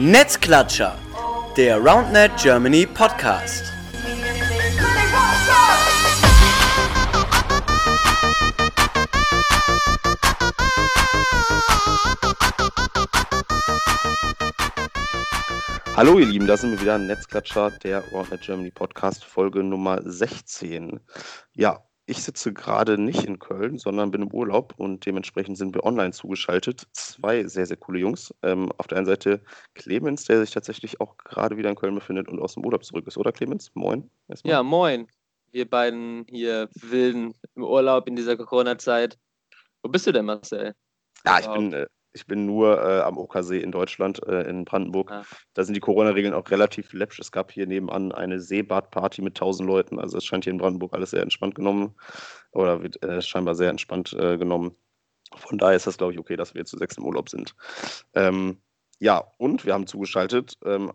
Netzklatscher, der RoundNet Germany Podcast. Hallo ihr Lieben, da sind wir wieder, Netzklatscher, der RoundNet Germany Podcast, Folge Nummer 16. Ja, ich sitze gerade nicht in Köln, sondern bin im Urlaub und dementsprechend sind wir online zugeschaltet. Zwei sehr, sehr coole Jungs. Ähm, auf der einen Seite Clemens, der sich tatsächlich auch gerade wieder in Köln befindet und aus dem Urlaub zurück ist, oder Clemens? Moin. Erstmal. Ja, moin. Wir beiden hier wilden im Urlaub in dieser Corona-Zeit. Wo bist du denn, Marcel? Ja, ich bin, äh, ich bin nur äh, am Okersee in Deutschland, äh, in Brandenburg. Ah. Da sind die Corona-Regeln auch relativ läppsch. Es gab hier nebenan eine Seebadparty mit 1000 Leuten. Also es scheint hier in Brandenburg alles sehr entspannt genommen oder wird äh, scheinbar sehr entspannt äh, genommen. Von daher ist das, glaube ich, okay, dass wir zu sechs im Urlaub sind. Ähm, ja, und wir haben zugeschaltet ähm,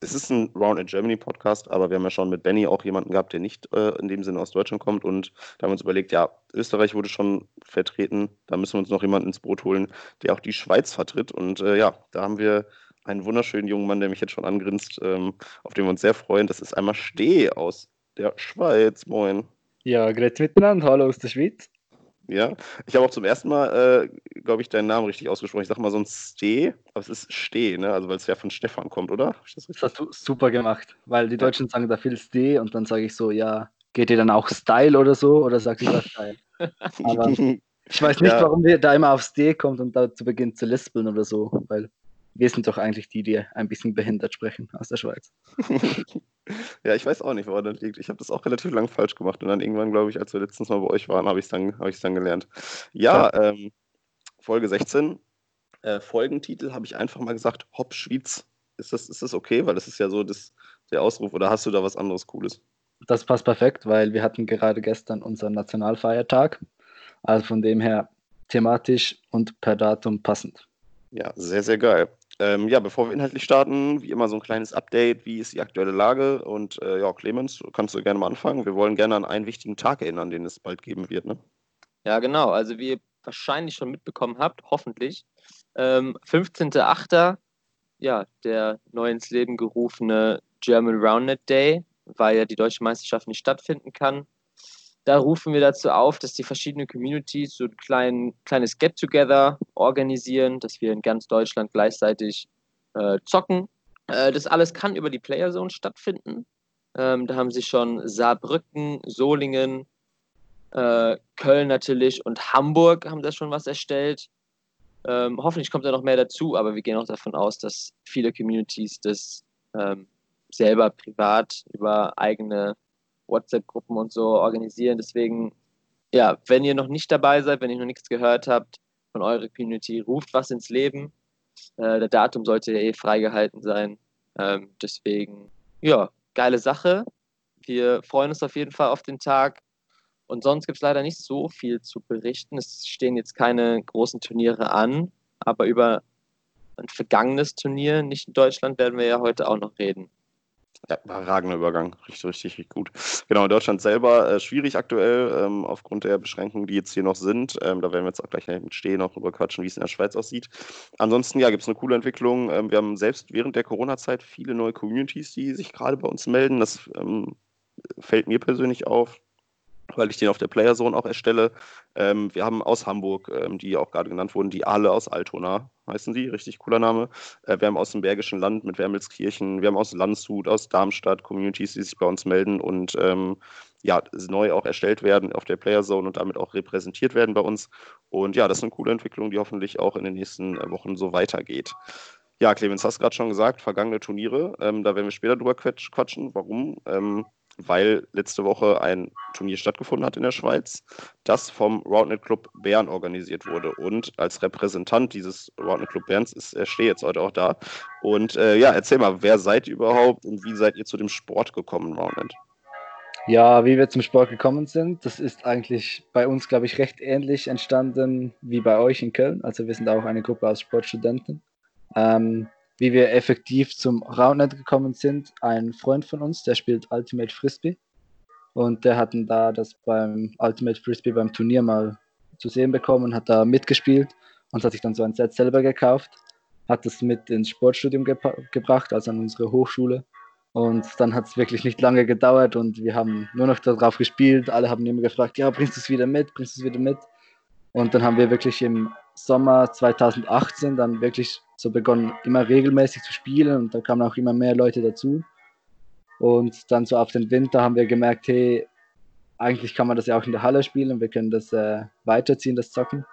es ist ein Round in Germany Podcast, aber wir haben ja schon mit Benny auch jemanden gehabt, der nicht äh, in dem Sinne aus Deutschland kommt. Und da haben wir uns überlegt, ja, Österreich wurde schon vertreten, da müssen wir uns noch jemanden ins Boot holen, der auch die Schweiz vertritt. Und äh, ja, da haben wir einen wunderschönen jungen Mann, der mich jetzt schon angrinst, ähm, auf den wir uns sehr freuen. Das ist einmal Steh aus der Schweiz. Moin. Ja, grüezi miteinander, hallo aus der Schweiz. Ja, ich habe auch zum ersten Mal, äh, glaube ich, deinen Namen richtig ausgesprochen. Ich sage mal so ein Ste, aber es ist Ste, ne? Also weil es ja von Stefan kommt, oder? Das, das, hast du super gemacht, weil die Deutschen sagen da viel Ste und dann sage ich so, ja, geht ihr dann auch Style oder so oder sagt ihr Style? aber ich weiß nicht, ja. warum wir da immer auf Ste kommt und dazu beginnt zu lispeln oder so, weil wir sind doch eigentlich die, die ein bisschen behindert sprechen aus der Schweiz. ja, ich weiß auch nicht, woran das liegt. Ich habe das auch relativ lang falsch gemacht und dann irgendwann, glaube ich, als wir letztens mal bei euch waren, habe ich es dann, hab dann gelernt. Ja, ähm, Folge 16. Äh, Folgentitel habe ich einfach mal gesagt, Hopp Schwyz. Ist das, ist das okay? Weil das ist ja so das, der Ausruf. Oder hast du da was anderes Cooles? Das passt perfekt, weil wir hatten gerade gestern unseren Nationalfeiertag. Also von dem her thematisch und per Datum passend. Ja, sehr, sehr geil. Ähm, ja, bevor wir inhaltlich starten, wie immer so ein kleines Update, wie ist die aktuelle Lage? Und äh, ja, Clemens, kannst du gerne mal anfangen. Wir wollen gerne an einen wichtigen Tag erinnern, den es bald geben wird, ne? Ja, genau. Also wie ihr wahrscheinlich schon mitbekommen habt, hoffentlich, ähm, 15.08., ja, der neu ins Leben gerufene German Roundnet Day, weil ja die deutsche Meisterschaft nicht stattfinden kann. Da rufen wir dazu auf, dass die verschiedenen Communities so ein klein, kleines Get-Together organisieren, dass wir in ganz Deutschland gleichzeitig äh, zocken. Äh, das alles kann über die Playerzone stattfinden. Ähm, da haben sich schon Saarbrücken, Solingen, äh, Köln natürlich und Hamburg haben da schon was erstellt. Ähm, hoffentlich kommt da noch mehr dazu, aber wir gehen auch davon aus, dass viele Communities das ähm, selber privat über eigene WhatsApp-Gruppen und so organisieren. Deswegen, ja, wenn ihr noch nicht dabei seid, wenn ihr noch nichts gehört habt von eurer Community, ruft was ins Leben. Äh, der Datum sollte ja eh freigehalten sein. Ähm, deswegen, ja, geile Sache. Wir freuen uns auf jeden Fall auf den Tag. Und sonst gibt es leider nicht so viel zu berichten. Es stehen jetzt keine großen Turniere an, aber über ein vergangenes Turnier, nicht in Deutschland, werden wir ja heute auch noch reden. Ja, überragender Übergang. Richtig, richtig, richtig gut. Genau, in Deutschland selber äh, schwierig aktuell, ähm, aufgrund der Beschränkungen, die jetzt hier noch sind. Ähm, da werden wir jetzt auch gleich mit Stehen noch drüber quatschen, wie es in der Schweiz aussieht. Ansonsten, ja, gibt es eine coole Entwicklung. Ähm, wir haben selbst während der Corona-Zeit viele neue Communities, die sich gerade bei uns melden. Das ähm, fällt mir persönlich auf weil ich den auf der Playerzone auch erstelle. Ähm, wir haben aus Hamburg, ähm, die auch gerade genannt wurden, die Aale aus Altona heißen die, richtig cooler Name. Äh, wir haben aus dem Bergischen Land mit Wermelskirchen, wir haben aus Landshut, aus Darmstadt Communities, die sich bei uns melden und ähm, ja, neu auch erstellt werden auf der Playerzone und damit auch repräsentiert werden bei uns. Und ja, das ist eine coole Entwicklung, die hoffentlich auch in den nächsten äh, Wochen so weitergeht. Ja, Clemens, hast gerade schon gesagt, vergangene Turniere, ähm, da werden wir später drüber quatschen. Warum? Weil letzte Woche ein Turnier stattgefunden hat in der Schweiz, das vom Roundnet Club Bern organisiert wurde. Und als Repräsentant dieses Roundnet Club Berns ist er steht jetzt heute auch da. Und äh, ja, erzähl mal, wer seid ihr überhaupt und wie seid ihr zu dem Sport gekommen, Roundnet? Ja, wie wir zum Sport gekommen sind, das ist eigentlich bei uns, glaube ich, recht ähnlich entstanden wie bei euch in Köln. Also wir sind auch eine Gruppe aus Sportstudenten. Ähm, wie wir effektiv zum Roundnet gekommen sind. Ein Freund von uns, der spielt Ultimate Frisbee. Und der hat da das beim Ultimate Frisbee beim Turnier mal zu sehen bekommen, hat da mitgespielt und hat sich dann so ein Set selber gekauft. hat das mit ins Sportstudium gebracht, also an unsere Hochschule. Und dann hat es wirklich nicht lange gedauert und wir haben nur noch darauf gespielt. Alle haben immer gefragt, ja, bringst du es wieder mit, bringst du es wieder mit? Und dann haben wir wirklich im Sommer 2018 dann wirklich so begonnen, immer regelmäßig zu spielen und da kamen auch immer mehr Leute dazu. Und dann so auf den Winter haben wir gemerkt, hey, eigentlich kann man das ja auch in der Halle spielen, wir können das äh, weiterziehen, das Zocken.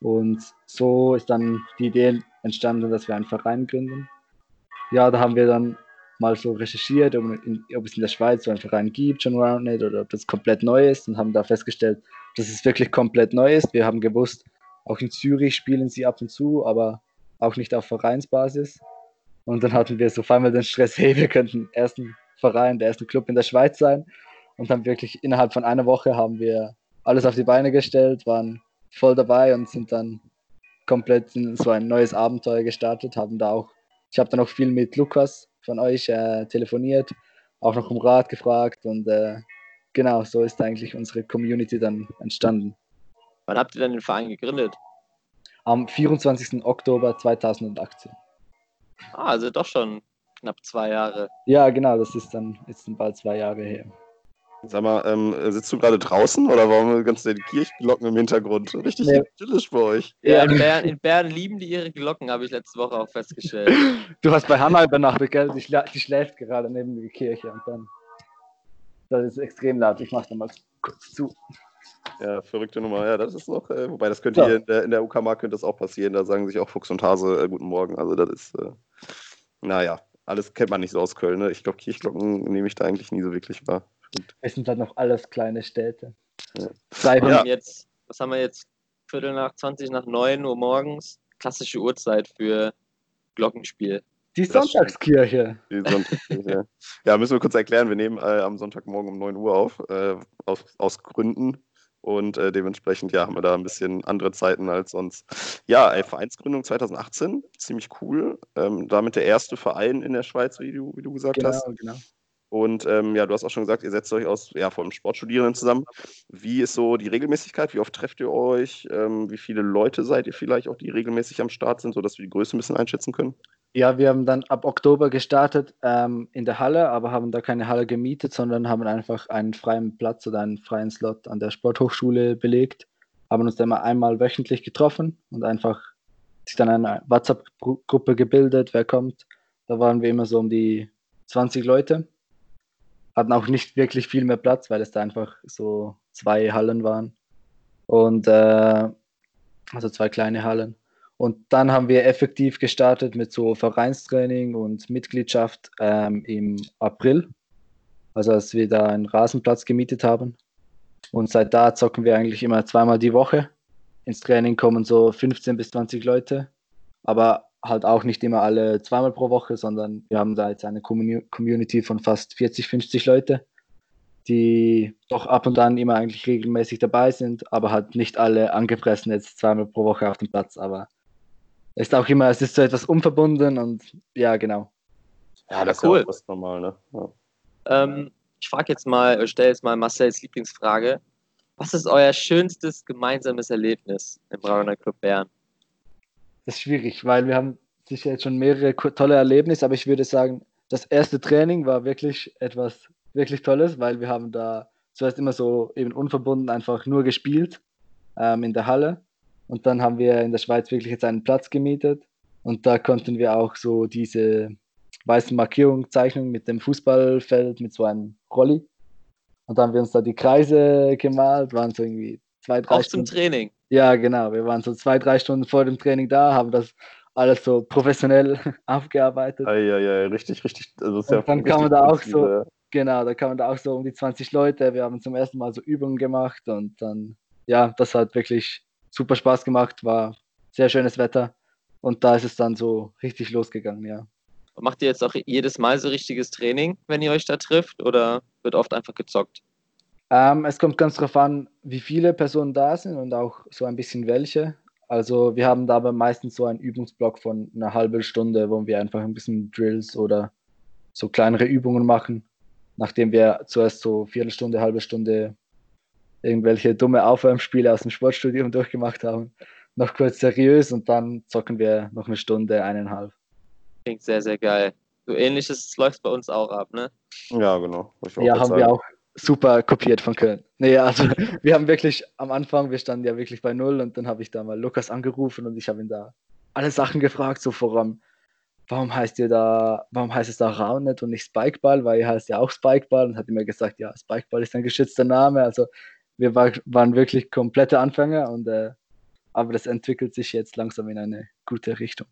Und so ist dann die Idee entstanden, dass wir einen Verein gründen. Ja, da haben wir dann mal so recherchiert, ob, in, ob, es in der Schweiz so einen Verein gibt, schon Roundnet, oder ob das komplett neu ist und haben da festgestellt, dass es wirklich komplett neu ist. Wir haben gewusst, auch in Zürich spielen sie ab und zu, aber auch nicht auf Vereinsbasis. Und dann hatten wir so auf einmal den Stress, hey, wir könnten ersten Verein, der erste Club in der Schweiz sein und dann wirklich innerhalb von einer Woche haben wir alles auf die Beine gestellt, waren voll dabei und sind dann komplett in so ein neues Abenteuer gestartet, haben da auch, ich habe dann auch viel mit Lukas von euch äh, telefoniert, auch noch um Rat gefragt und äh, genau, so ist eigentlich unsere Community dann entstanden. Wann habt ihr denn den Verein gegründet? Am 24. Oktober 2018. Ah, also doch schon knapp zwei Jahre. Ja, genau, das ist dann jetzt bald zwei Jahre her. Sag mal, ähm, sitzt du gerade draußen oder warum wir ganz die Kirchenglocken im Hintergrund? Richtig nee. idyllisch bei euch. Ja, in Bern, in Bern, lieben die ihre Glocken, habe ich letzte Woche auch festgestellt. Du hast bei Hannah übernachtet, gell? Die, schla die, schläft gerade neben der Kirche und dann. Das ist extrem laut. Ich mache da mal kurz zu. Ja, verrückte Nummer. Ja, das ist noch, äh, wobei das könnte ja. hier in der, in der UKMA könnte das auch passieren. Da sagen sich auch Fuchs und Hase äh, guten Morgen. Also das ist, äh, naja, alles kennt man nicht so aus Köln. Ne? Ich glaube, Kirchglocken nehme ich da eigentlich nie so wirklich wahr. Es sind halt noch alles kleine Städte. Ja. Ja. Jetzt, was haben wir jetzt? Viertel nach 20 nach 9 Uhr morgens. Klassische Uhrzeit für Glockenspiel. Die Sonntagskirche. Die Sonntagskirche. ja, müssen wir kurz erklären. Wir nehmen äh, am Sonntagmorgen um 9 Uhr auf, äh, aus, aus Gründen. Und äh, dementsprechend, ja, haben wir da ein bisschen andere Zeiten als sonst. Ja, ey, Vereinsgründung 2018, ziemlich cool. Ähm, damit der erste Verein in der Schweiz, wie du, wie du gesagt genau, hast. Genau. Und ähm, ja, du hast auch schon gesagt, ihr setzt euch aus ja, vor allem Sportstudierenden zusammen. Wie ist so die Regelmäßigkeit? Wie oft trefft ihr euch? Ähm, wie viele Leute seid ihr vielleicht auch, die regelmäßig am Start sind, sodass wir die Größe ein bisschen einschätzen können? Ja, wir haben dann ab Oktober gestartet ähm, in der Halle, aber haben da keine Halle gemietet, sondern haben einfach einen freien Platz oder einen freien Slot an der Sporthochschule belegt. Haben uns dann mal einmal wöchentlich getroffen und einfach sich dann eine WhatsApp-Gruppe gebildet, wer kommt. Da waren wir immer so um die 20 Leute hatten auch nicht wirklich viel mehr Platz, weil es da einfach so zwei Hallen waren. Und äh, also zwei kleine Hallen. Und dann haben wir effektiv gestartet mit so Vereinstraining und Mitgliedschaft ähm, im April. Also als wir da einen Rasenplatz gemietet haben. Und seit da zocken wir eigentlich immer zweimal die Woche. Ins Training kommen so 15 bis 20 Leute. Aber halt auch nicht immer alle zweimal pro Woche, sondern wir haben da jetzt eine Community von fast 40, 50 Leute, die doch ab und an immer eigentlich regelmäßig dabei sind, aber halt nicht alle angepressen jetzt zweimal pro Woche auf dem Platz. Aber ist auch immer, es ist so etwas unverbunden und ja, genau. Ja, das cool. ist ja fast normal, ne? Ja. Ähm, ich frage jetzt mal, stelle jetzt mal Marcells Lieblingsfrage. Was ist euer schönstes gemeinsames Erlebnis im Brauner Club Bern? das ist schwierig, weil wir haben sicher jetzt schon mehrere tolle Erlebnisse, aber ich würde sagen, das erste Training war wirklich etwas wirklich Tolles, weil wir haben da zuerst immer so eben unverbunden einfach nur gespielt ähm, in der Halle und dann haben wir in der Schweiz wirklich jetzt einen Platz gemietet und da konnten wir auch so diese weißen Markierungen zeichnen mit dem Fußballfeld, mit so einem Rolli. Und dann haben wir uns da die Kreise gemalt, waren so irgendwie zwei, drei Auch Stunden. zum Training. Ja, genau. Wir waren so zwei, drei Stunden vor dem Training da, haben das alles so professionell aufgearbeitet. Ja, ja, ja, richtig, richtig. Also ja dann kann man da auch so, genau, da kann man da auch so um die 20 Leute. Wir haben zum ersten Mal so Übungen gemacht und dann, ja, das hat wirklich super Spaß gemacht, war sehr schönes Wetter und da ist es dann so richtig losgegangen, ja. Macht ihr jetzt auch jedes Mal so richtiges Training, wenn ihr euch da trifft oder wird oft einfach gezockt? Ähm, es kommt ganz darauf an, wie viele Personen da sind und auch so ein bisschen welche. Also wir haben da aber meistens so einen Übungsblock von einer halben Stunde, wo wir einfach ein bisschen Drills oder so kleinere Übungen machen, nachdem wir zuerst so Viertelstunde, halbe Stunde irgendwelche dumme Aufwärmspiele aus dem Sportstudium durchgemacht haben. noch kurz seriös und dann zocken wir noch eine Stunde, eineinhalb. Klingt sehr, sehr geil. So ähnliches läuft bei uns auch ab, ne? Ja, genau. Ja, haben sagen. wir auch super kopiert von Köln. Nee, also wir haben wirklich am Anfang, wir standen ja wirklich bei Null und dann habe ich da mal Lukas angerufen und ich habe ihn da alle Sachen gefragt, so voran, warum heißt ihr da, warum heißt es da Raunet und nicht Spikeball, weil ihr heißt ja auch Spikeball und hat mir gesagt, ja, Spikeball ist ein geschützter Name, also wir war, waren wirklich komplette Anfänger und äh, aber das entwickelt sich jetzt langsam in eine gute Richtung.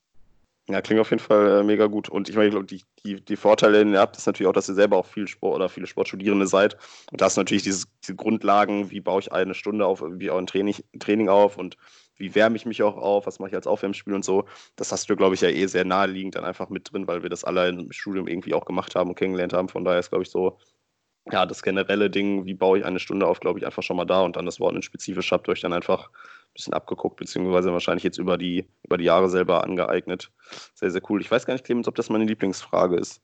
Ja, klingt auf jeden Fall äh, mega gut. Und ich meine, ich glaube, die, die, die Vorteile, die ihr habt, ist natürlich auch, dass ihr selber auch viel Sport oder viele Sportstudierende seid. Und da ist natürlich dieses, diese Grundlagen, wie baue ich eine Stunde auf, wie auch ein Training, Training auf und wie wärme ich mich auch auf, was mache ich als Aufwärmspiel und so. Das hast du, glaube ich, ja eh sehr naheliegend dann einfach mit drin, weil wir das alle im Studium irgendwie auch gemacht haben und kennengelernt haben. Von daher ist, glaube ich, so, ja, das generelle Ding, wie baue ich eine Stunde auf, glaube ich, einfach schon mal da und dann das Wort spezifisch habt ihr euch dann einfach ein bisschen abgeguckt, beziehungsweise wahrscheinlich jetzt über die, über die Jahre selber angeeignet. Sehr, sehr cool. Ich weiß gar nicht, Clemens, ob das meine Lieblingsfrage ist.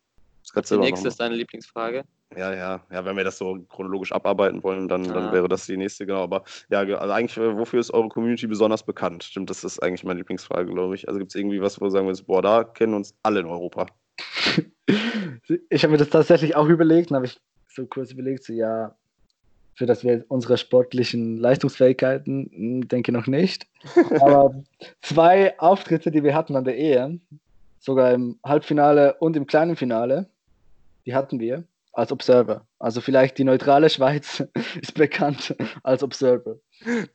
die nächste ist deine Lieblingsfrage. Ja, ja, ja, wenn wir das so chronologisch abarbeiten wollen, dann, ah. dann wäre das die nächste, genau. Aber ja, also eigentlich, äh, wofür ist eure Community besonders bekannt? Stimmt, das ist eigentlich meine Lieblingsfrage, glaube ich. Also gibt es irgendwie was, wo wir sagen wir, boah, da kennen uns alle in Europa. ich habe mir das tatsächlich auch überlegt, dann habe ich so kurz überlegt, so ja, für das wir unsere sportlichen Leistungsfähigkeiten, hm, denke noch nicht. Aber zwei Auftritte, die wir hatten an der Ehe, sogar im Halbfinale und im kleinen Finale, die hatten wir als Observer. Also vielleicht die neutrale Schweiz ist bekannt als Observer.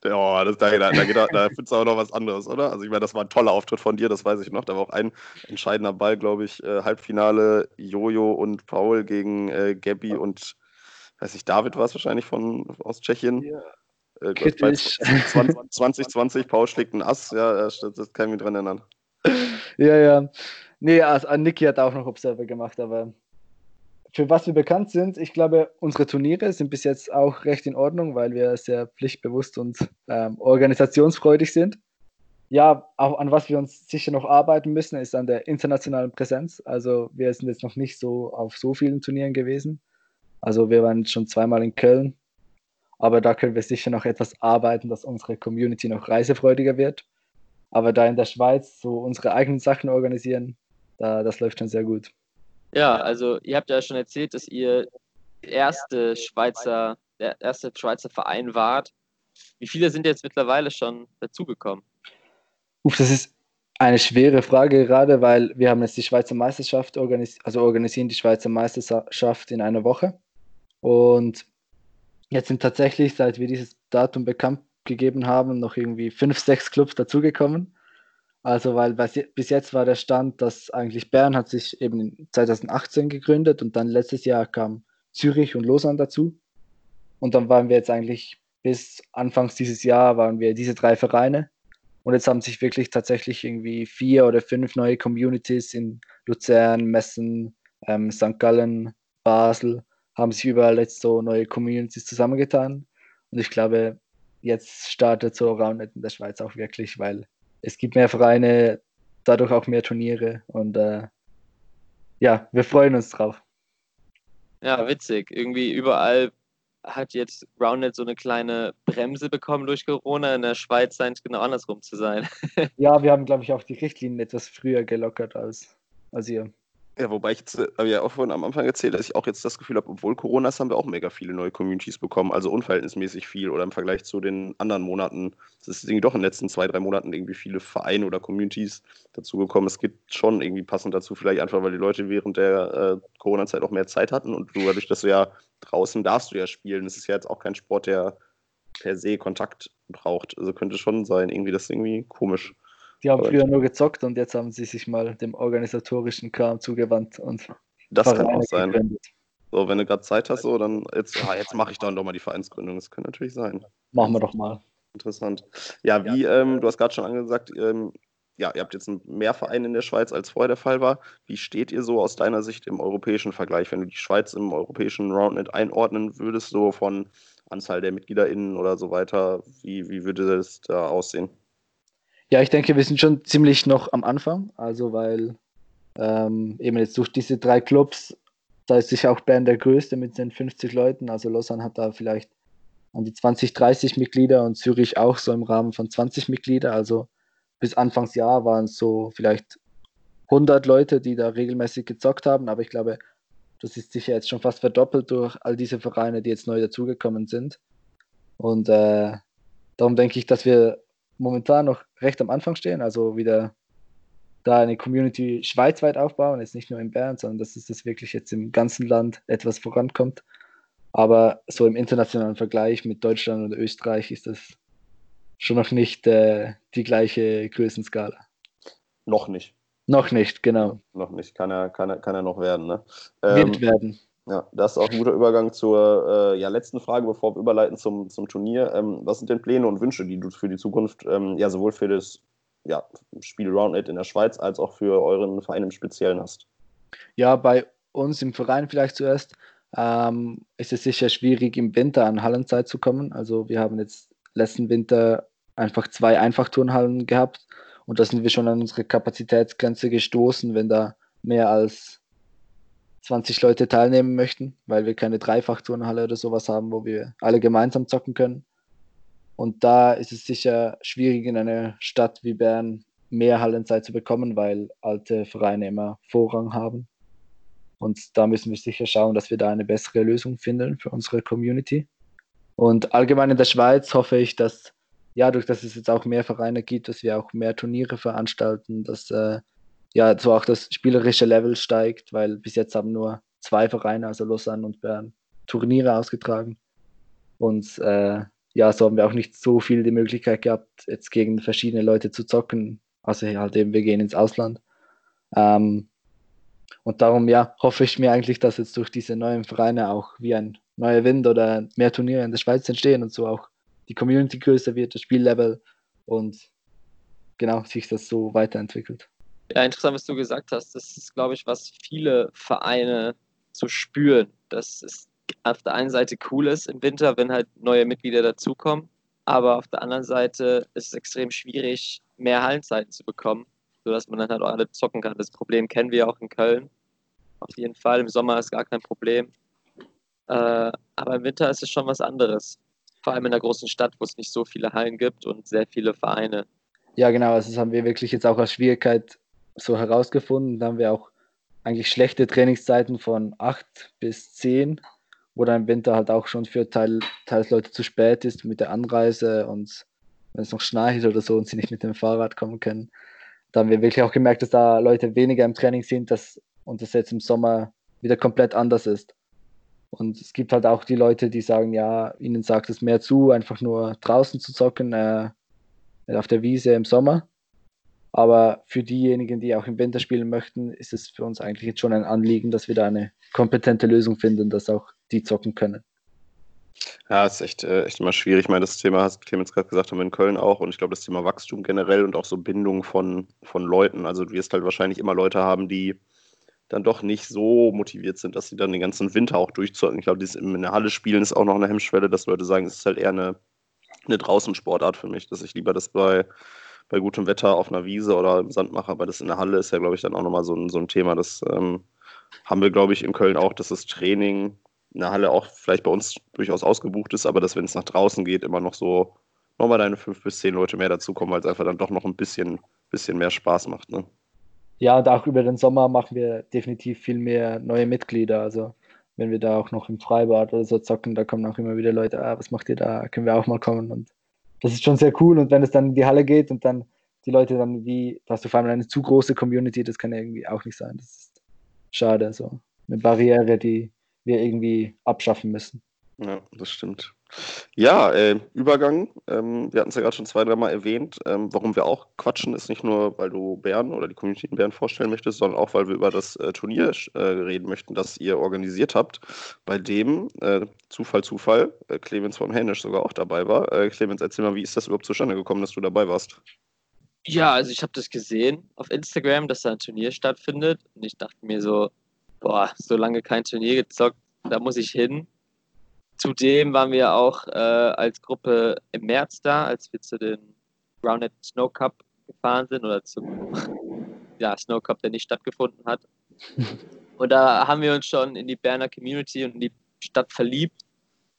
Ja, das, da, da, da, da findest du auch noch was anderes, oder? Also ich meine, das war ein toller Auftritt von dir, das weiß ich noch. Da war auch ein entscheidender Ball, glaube ich, äh, Halbfinale Jojo und Paul gegen äh, Gabby und, weiß ich, David war es wahrscheinlich von, aus Tschechien. Ja. Äh, 2020, 2020, Paul schlägt ein Ass, ja, das, das kann ich mich dran erinnern. Ja, ja. Nee, also, Niki hat auch noch Observer gemacht, aber für was wir bekannt sind, ich glaube, unsere Turniere sind bis jetzt auch recht in Ordnung, weil wir sehr pflichtbewusst und ähm, organisationsfreudig sind. Ja, auch an was wir uns sicher noch arbeiten müssen, ist an der internationalen Präsenz. Also wir sind jetzt noch nicht so auf so vielen Turnieren gewesen. Also wir waren schon zweimal in Köln, aber da können wir sicher noch etwas arbeiten, dass unsere Community noch reisefreudiger wird. Aber da in der Schweiz so unsere eigenen Sachen organisieren, da, das läuft schon sehr gut. Ja, also ihr habt ja schon erzählt, dass ihr erste Schweizer, der erste Schweizer Verein wart. Wie viele sind jetzt mittlerweile schon dazugekommen? Uff, das ist eine schwere Frage gerade, weil wir haben jetzt die Schweizer Meisterschaft organisiert, also organisieren die Schweizer Meisterschaft in einer Woche. Und jetzt sind tatsächlich, seit wir dieses Datum bekannt gegeben haben, noch irgendwie fünf, sechs Clubs dazugekommen. Also, weil bis jetzt war der Stand, dass eigentlich Bern hat sich eben 2018 gegründet und dann letztes Jahr kam Zürich und Lausanne dazu. Und dann waren wir jetzt eigentlich bis Anfangs dieses Jahr waren wir diese drei Vereine. Und jetzt haben sich wirklich tatsächlich irgendwie vier oder fünf neue Communities in Luzern, Messen, ähm, St. Gallen, Basel, haben sich überall jetzt so neue Communities zusammengetan. Und ich glaube, jetzt startet so Roundnet in der Schweiz auch wirklich, weil es gibt mehr Vereine, dadurch auch mehr Turniere und äh, ja, wir freuen uns drauf. Ja, witzig. Irgendwie überall hat jetzt Roundnet so eine kleine Bremse bekommen durch Corona. In der Schweiz scheint es genau andersrum zu sein. ja, wir haben, glaube ich, auch die Richtlinien etwas früher gelockert als, als ihr. Ja, wobei ich jetzt, habe ja auch vorhin am Anfang erzählt, dass ich auch jetzt das Gefühl habe, obwohl Corona ist, haben wir auch mega viele neue Communities bekommen, also unverhältnismäßig viel oder im Vergleich zu den anderen Monaten. Es ist irgendwie doch in den letzten zwei, drei Monaten irgendwie viele Vereine oder Communities dazugekommen. Es gibt schon irgendwie passend dazu, vielleicht einfach, weil die Leute während der äh, Corona-Zeit auch mehr Zeit hatten und du dadurch, dass du ja draußen darfst du ja spielen. Es ist ja jetzt auch kein Sport, der per se Kontakt braucht. Also könnte schon sein, irgendwie das ist irgendwie komisch. Die haben früher nur gezockt und jetzt haben sie sich mal dem organisatorischen Kram zugewandt und das Vereine kann auch sein. Gegründet. So, wenn du gerade Zeit hast, so, dann jetzt, ah, jetzt mache ich dann doch mal die Vereinsgründung. Das könnte natürlich sein. Machen wir doch mal. Interessant. Ja, wie, ähm, du hast gerade schon angesagt, ähm, ja, ihr habt jetzt mehr Vereine in der Schweiz, als vorher der Fall war. Wie steht ihr so aus deiner Sicht im europäischen Vergleich, wenn du die Schweiz im europäischen Roundnet einordnen würdest, so von Anzahl der MitgliederInnen oder so weiter? Wie, wie würde das da aussehen? Ja, ich denke, wir sind schon ziemlich noch am Anfang. Also, weil ähm, eben jetzt durch diese drei Clubs, da ist sicher auch Bern der größte mit den 50 Leuten. Also, Lausanne hat da vielleicht an die 20, 30 Mitglieder und Zürich auch so im Rahmen von 20 Mitglieder. Also, bis Anfangsjahr waren es so vielleicht 100 Leute, die da regelmäßig gezockt haben, aber ich glaube, das ist sicher jetzt schon fast verdoppelt durch all diese Vereine, die jetzt neu dazugekommen sind. Und äh, darum denke ich, dass wir momentan noch recht am Anfang stehen, also wieder da eine Community schweizweit aufbauen, jetzt nicht nur in Bern, sondern dass es das wirklich jetzt im ganzen Land etwas vorankommt. Aber so im internationalen Vergleich mit Deutschland oder Österreich ist das schon noch nicht äh, die gleiche Größenskala. Noch nicht. Noch nicht, genau. Noch nicht. Kann er, kann er, kann er noch werden, ne? Wird werden. Ja, das ist auch ein guter Übergang zur äh, ja, letzten Frage, bevor wir überleiten zum, zum Turnier. Ähm, was sind denn Pläne und Wünsche, die du für die Zukunft, ähm, ja, sowohl für das ja, Spiel Roundnet in der Schweiz als auch für euren Verein im Speziellen hast? Ja, bei uns im Verein vielleicht zuerst ähm, ist es sicher schwierig, im Winter an Hallenzeit zu kommen. Also wir haben jetzt letzten Winter einfach zwei Einfachturnhallen gehabt und da sind wir schon an unsere Kapazitätsgrenze gestoßen, wenn da mehr als 20 Leute teilnehmen möchten, weil wir keine Dreifachturnhalle oder sowas haben, wo wir alle gemeinsam zocken können. Und da ist es sicher schwierig in einer Stadt wie Bern mehr Hallenzeit zu bekommen, weil alte Vereine immer Vorrang haben. Und da müssen wir sicher schauen, dass wir da eine bessere Lösung finden für unsere Community. Und allgemein in der Schweiz hoffe ich, dass, ja, durch dass es jetzt auch mehr Vereine gibt, dass wir auch mehr Turniere veranstalten, dass äh, ja so auch das spielerische Level steigt, weil bis jetzt haben nur zwei Vereine, also Lausanne und Bern, Turniere ausgetragen. Und äh, ja, so haben wir auch nicht so viel die Möglichkeit gehabt, jetzt gegen verschiedene Leute zu zocken. Also halt eben, wir gehen ins Ausland. Ähm, und darum, ja, hoffe ich mir eigentlich, dass jetzt durch diese neuen Vereine auch wie ein neuer Wind oder mehr Turniere in der Schweiz entstehen und so auch die Community größer wird, das Spiellevel und genau sich das so weiterentwickelt. Ja, interessant, was du gesagt hast. Das ist, glaube ich, was viele Vereine so spüren, dass es auf der einen Seite cool ist im Winter, wenn halt neue Mitglieder dazukommen, aber auf der anderen Seite ist es extrem schwierig, mehr Hallenzeiten zu bekommen, sodass man dann halt auch alle zocken kann. Das Problem kennen wir auch in Köln. Auf jeden Fall. Im Sommer ist gar kein Problem. Äh, aber im Winter ist es schon was anderes. Vor allem in einer großen Stadt, wo es nicht so viele Hallen gibt und sehr viele Vereine. Ja, genau. Also das haben wir wirklich jetzt auch als Schwierigkeit so herausgefunden. Da haben wir auch eigentlich schlechte Trainingszeiten von 8 bis 10, wo dann im Winter halt auch schon für Teil, teils Leute zu spät ist mit der Anreise und wenn es noch schneit oder so und sie nicht mit dem Fahrrad kommen können. Da haben wir wirklich auch gemerkt, dass da Leute weniger im Training sind dass, und das jetzt im Sommer wieder komplett anders ist. Und es gibt halt auch die Leute, die sagen, ja, ihnen sagt es mehr zu, einfach nur draußen zu zocken, äh, auf der Wiese im Sommer. Aber für diejenigen, die auch im Winter spielen möchten, ist es für uns eigentlich jetzt schon ein Anliegen, dass wir da eine kompetente Lösung finden, dass auch die zocken können. Ja, ist echt, äh, echt immer schwierig. Ich meine, das Thema, hast Clemens gerade gesagt, haben wir in Köln auch. Und ich glaube, das Thema Wachstum generell und auch so Bindung von, von Leuten. Also du wirst halt wahrscheinlich immer Leute haben, die dann doch nicht so motiviert sind, dass sie dann den ganzen Winter auch durchzocken. Ich glaube, dieses in der Halle spielen ist auch noch eine Hemmschwelle, dass Leute sagen, es ist halt eher eine, eine Draußensportart für mich, dass ich lieber das bei, bei gutem Wetter auf einer Wiese oder im Sand mache, aber das in der Halle ist ja, glaube ich, dann auch nochmal so ein, so ein Thema. Das ähm, haben wir, glaube ich, in Köln auch, dass das Training in der Halle auch vielleicht bei uns durchaus ausgebucht ist, aber dass, wenn es nach draußen geht, immer noch so nochmal deine fünf bis zehn Leute mehr dazukommen, weil es einfach dann doch noch ein bisschen, bisschen mehr Spaß macht. Ne? Ja, und auch über den Sommer machen wir definitiv viel mehr neue Mitglieder. Also wenn wir da auch noch im Freibad oder so zocken, da kommen auch immer wieder Leute, ah, was macht ihr da? Können wir auch mal kommen? Und das ist schon sehr cool. Und wenn es dann in die Halle geht und dann die Leute dann wie, da hast du vor allem eine zu große Community, das kann ja irgendwie auch nicht sein. Das ist schade. So eine Barriere, die wir irgendwie abschaffen müssen. Ja, das stimmt. Ja, äh, Übergang. Ähm, wir hatten es ja gerade schon zwei, dreimal erwähnt. Ähm, warum wir auch quatschen, ist nicht nur, weil du Bern oder die Community in Bern vorstellen möchtest, sondern auch, weil wir über das äh, Turnier äh, reden möchten, das ihr organisiert habt, bei dem, äh, Zufall, Zufall, äh, Clemens von Hänisch sogar auch dabei war. Äh, Clemens, erzähl mal, wie ist das überhaupt zustande gekommen, dass du dabei warst? Ja, also ich habe das gesehen auf Instagram, dass da ein Turnier stattfindet und ich dachte mir so, boah, so lange kein Turnier gezockt, da muss ich hin Zudem waren wir auch äh, als Gruppe im März da, als wir zu den Rounded Snow Cup gefahren sind oder zum ja, Snow Cup, der nicht stattgefunden hat. Und da haben wir uns schon in die Berner Community und in die Stadt verliebt.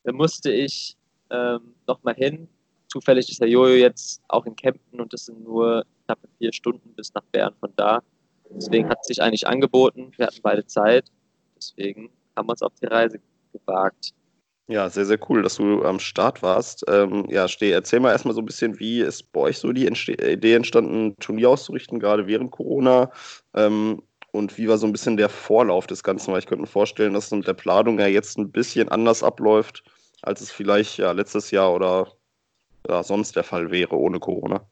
Da musste ich ähm, nochmal hin. zufällig ist der Jojo jetzt auch in Kempten und das sind nur knappe vier Stunden bis nach Bern von da. Deswegen hat es sich eigentlich angeboten. Wir hatten beide Zeit. Deswegen haben wir uns auf die Reise gewagt. Ja, sehr, sehr cool, dass du am Start warst. Ähm, ja, Steh, erzähl mal erstmal so ein bisschen, wie ist bei euch so die Entste Idee entstanden, ein Turnier auszurichten, gerade während Corona? Ähm, und wie war so ein bisschen der Vorlauf des Ganzen? Weil ich könnte mir vorstellen, dass es mit der Planung ja jetzt ein bisschen anders abläuft, als es vielleicht ja letztes Jahr oder ja, sonst der Fall wäre ohne Corona.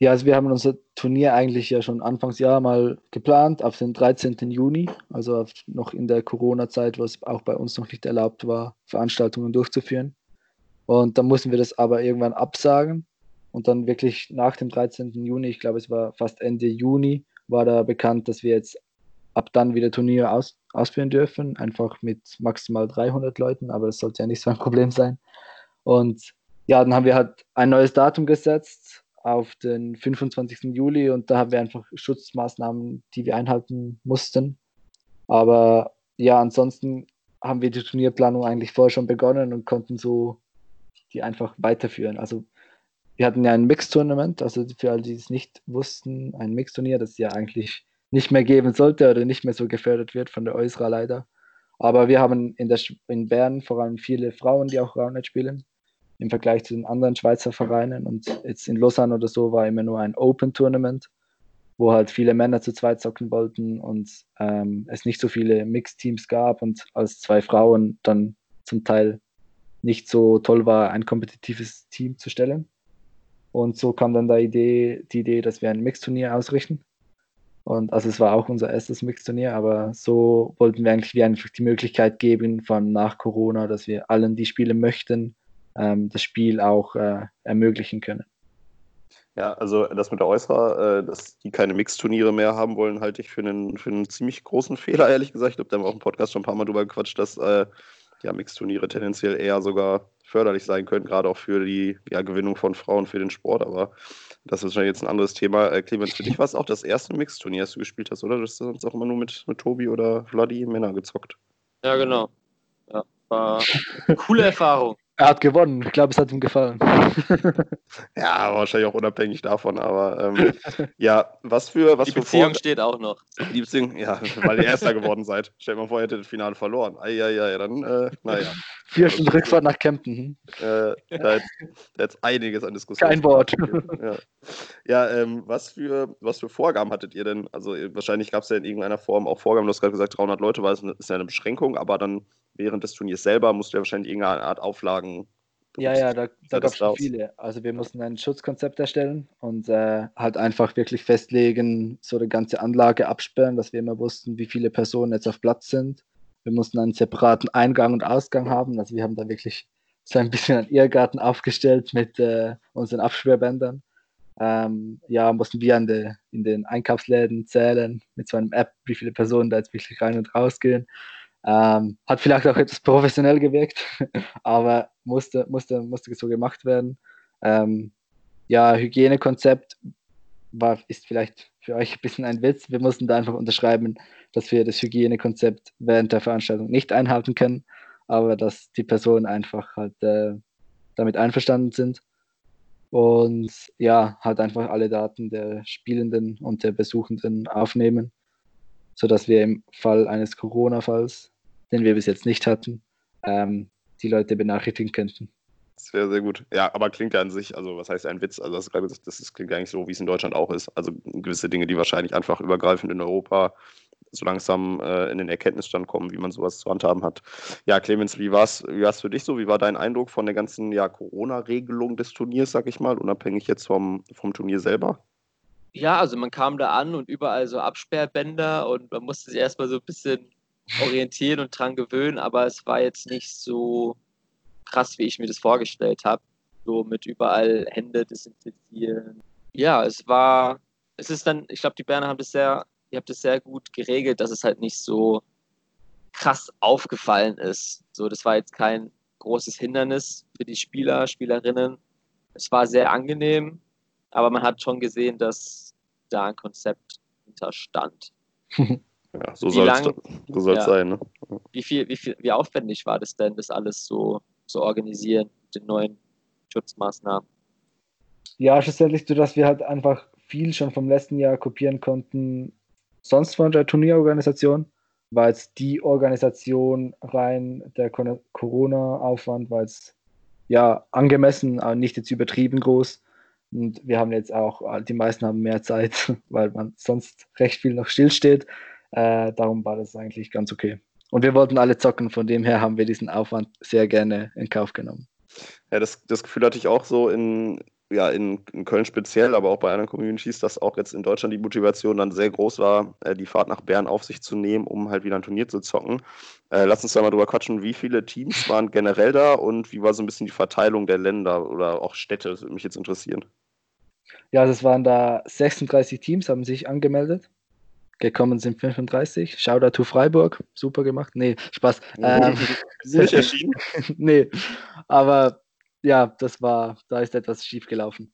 Ja, also wir haben unser Turnier eigentlich ja schon Anfangsjahr mal geplant, auf den 13. Juni, also noch in der Corona-Zeit, was auch bei uns noch nicht erlaubt war, Veranstaltungen durchzuführen. Und dann mussten wir das aber irgendwann absagen. Und dann wirklich nach dem 13. Juni, ich glaube es war fast Ende Juni, war da bekannt, dass wir jetzt ab dann wieder Turnier aus, ausführen dürfen, einfach mit maximal 300 Leuten, aber das sollte ja nicht so ein Problem sein. Und ja, dann haben wir halt ein neues Datum gesetzt, auf den 25. Juli und da haben wir einfach Schutzmaßnahmen, die wir einhalten mussten. Aber ja, ansonsten haben wir die Turnierplanung eigentlich vorher schon begonnen und konnten so die einfach weiterführen. Also wir hatten ja ein Mix-Tournament, also für alle, die es nicht wussten, ein Mix-Turnier, das ja eigentlich nicht mehr geben sollte oder nicht mehr so gefördert wird von der Eusra leider. Aber wir haben in, der, in Bern vor allem viele Frauen, die auch Roundnet spielen im Vergleich zu den anderen Schweizer Vereinen. Und jetzt in Lausanne oder so war immer nur ein Open-Tournament, wo halt viele Männer zu zweit zocken wollten und ähm, es nicht so viele Mixteams gab und als zwei Frauen dann zum Teil nicht so toll war, ein kompetitives Team zu stellen. Und so kam dann die Idee, die Idee, dass wir ein Mixturnier ausrichten. Und also es war auch unser erstes Mixturnier, aber so wollten wir eigentlich wie einfach die Möglichkeit geben, von nach Corona, dass wir allen, die spielen möchten, ähm, das Spiel auch äh, ermöglichen können. Ja, also das mit der Äußerer, äh, dass die keine Mixturniere mehr haben wollen, halte ich für einen, für einen ziemlich großen Fehler, ehrlich gesagt. Ich glaube, da haben wir auch im Podcast schon ein paar Mal drüber gequatscht, dass äh, ja, Mixturniere tendenziell eher sogar förderlich sein können, gerade auch für die ja, Gewinnung von Frauen für den Sport. Aber das ist wahrscheinlich jetzt ein anderes Thema. Äh, Clemens, für dich war es auch das erste Mixturnier, das du gespielt hast, oder? Du hast sonst auch immer nur mit, mit Tobi oder Vladi Männer gezockt. Ja, genau. Ja, war eine coole Erfahrung. Er hat gewonnen. Ich glaube, es hat ihm gefallen. ja, wahrscheinlich auch unabhängig davon. Aber ähm, ja, was für was Die für Beziehung Vor steht auch noch. Die Beziehung, ja, weil ihr Erster geworden seid. Stell dir mal vor, ihr hättet das Finale verloren. Eieiei, dann, äh, naja. Vier Stunden Rückfahrt nach Kempten. Äh, da ist jetzt einiges an Diskussion. Kein Wort. Ja, ja ähm, was, für, was für Vorgaben hattet ihr denn? Also, wahrscheinlich gab es ja in irgendeiner Form auch Vorgaben. Du hast gerade gesagt, 300 Leute war es, ist ja eine Beschränkung, aber dann während des Turniers selber musst du ja wahrscheinlich irgendeine Art Auflagen. Ja, ja, da, da gab es schon viele. Also wir mussten ein Schutzkonzept erstellen und äh, halt einfach wirklich festlegen, so die ganze Anlage absperren, dass wir immer wussten, wie viele Personen jetzt auf Platz sind. Wir mussten einen separaten Eingang und Ausgang haben. Also wir haben da wirklich so ein bisschen einen Irrgarten aufgestellt mit äh, unseren Absperrbändern. Ähm, ja, mussten wir an de, in den Einkaufsläden zählen mit so einem App, wie viele Personen da jetzt wirklich rein und rausgehen. Ähm, hat vielleicht auch etwas professionell gewirkt, aber musste, musste, musste so gemacht werden. Ähm, ja, Hygienekonzept war, ist vielleicht für euch ein bisschen ein Witz. Wir mussten da einfach unterschreiben, dass wir das Hygienekonzept während der Veranstaltung nicht einhalten können, aber dass die Personen einfach halt äh, damit einverstanden sind. Und ja, halt einfach alle Daten der Spielenden und der Besuchenden aufnehmen, sodass wir im Fall eines Corona-Falls den wir bis jetzt nicht hatten, ähm, die Leute benachrichtigen könnten. Sehr, sehr gut. Ja, aber klingt ja an sich, also was heißt ein Witz? Also das, das, das klingt eigentlich so, wie es in Deutschland auch ist. Also gewisse Dinge, die wahrscheinlich einfach übergreifend in Europa so langsam äh, in den Erkenntnisstand kommen, wie man sowas zu handhaben hat. Ja, Clemens, wie war es wie war's für dich so? Wie war dein Eindruck von der ganzen ja, Corona-Regelung des Turniers, sag ich mal, unabhängig jetzt vom, vom Turnier selber? Ja, also man kam da an und überall so Absperrbänder und man musste sich erstmal so ein bisschen orientieren und dran gewöhnen, aber es war jetzt nicht so krass, wie ich mir das vorgestellt habe. So mit überall Hände desinfizieren. Ja, es war, es ist dann, ich glaube, die Berner haben das sehr, ihr habt das sehr gut geregelt, dass es halt nicht so krass aufgefallen ist. So, das war jetzt kein großes Hindernis für die Spieler, Spielerinnen. Es war sehr angenehm, aber man hat schon gesehen, dass da ein Konzept hinterstand. Ja, so soll es so ja. sein. Ne? Wie, viel, wie, viel, wie aufwendig war das denn, das alles so zu organisieren, den neuen Schutzmaßnahmen? Ja, schlussendlich, so dass wir halt einfach viel schon vom letzten Jahr kopieren konnten, sonst von der Turnierorganisation, war jetzt die Organisation rein der Corona-Aufwand, war jetzt ja angemessen, aber nicht jetzt übertrieben groß. Und wir haben jetzt auch, die meisten haben mehr Zeit, weil man sonst recht viel noch stillsteht. Äh, darum war das eigentlich ganz okay. Und wir wollten alle zocken, von dem her haben wir diesen Aufwand sehr gerne in Kauf genommen. Ja, das, das Gefühl hatte ich auch so in, ja, in, in, Köln speziell, aber auch bei anderen Communities, dass auch jetzt in Deutschland die Motivation dann sehr groß war, äh, die Fahrt nach Bern auf sich zu nehmen, um halt wieder ein Turnier zu zocken. Äh, lass uns da mal drüber quatschen, wie viele Teams waren generell da und wie war so ein bisschen die Verteilung der Länder oder auch Städte, das würde mich jetzt interessieren. Ja, also es waren da 36 Teams, haben sich angemeldet. Gekommen sind 35. Shoutout to Freiburg. Super gemacht. Nee, Spaß. Ähm, nicht erschienen. nee, aber ja, das war, da ist etwas schief gelaufen.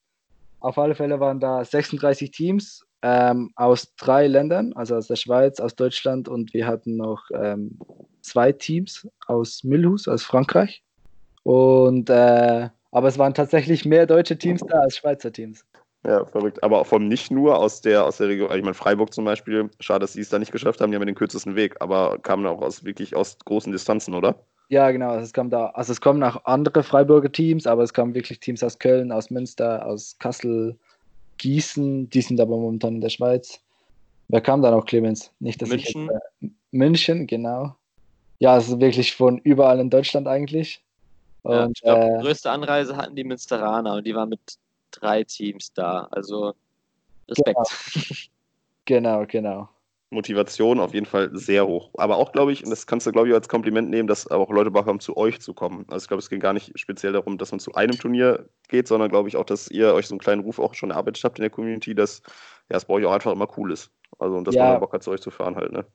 Auf alle Fälle waren da 36 Teams ähm, aus drei Ländern, also aus der Schweiz, aus Deutschland und wir hatten noch ähm, zwei Teams aus Müllhus, aus Frankreich. Und äh, aber es waren tatsächlich mehr deutsche Teams da als Schweizer Teams. Ja, verrückt. Aber vom nicht nur aus der, aus der Region, ich meine, Freiburg zum Beispiel, schade, dass sie es da nicht geschafft haben, die haben den kürzesten Weg, aber kamen auch aus wirklich aus großen Distanzen, oder? Ja, genau. Also es kam da, also es kommen auch andere Freiburger Teams, aber es kamen wirklich Teams aus Köln, aus Münster, aus Kassel, Gießen, die sind aber momentan in der Schweiz. Wer kam da noch, Clemens? Nicht, dass München. Ich jetzt, äh, München, genau. Ja, also wirklich von überall in Deutschland eigentlich. Und, ja, ich glaube, äh, größte Anreise hatten die Münsteraner und die waren mit drei Teams da. Also Respekt. Genau, genau. genau. Motivation auf jeden Fall sehr hoch. Aber auch, glaube ich, und das kannst du, glaube ich, als Kompliment nehmen, dass auch Leute Bock haben, zu euch zu kommen. Also ich glaube, es ging gar nicht speziell darum, dass man zu einem Turnier geht, sondern glaube ich auch, dass ihr euch so einen kleinen Ruf auch schon erarbeitet habt in der Community, dass ja, es bei euch auch einfach immer cool ist. Also und dass ja. man Bock hat, zu euch zu fahren halt, ne?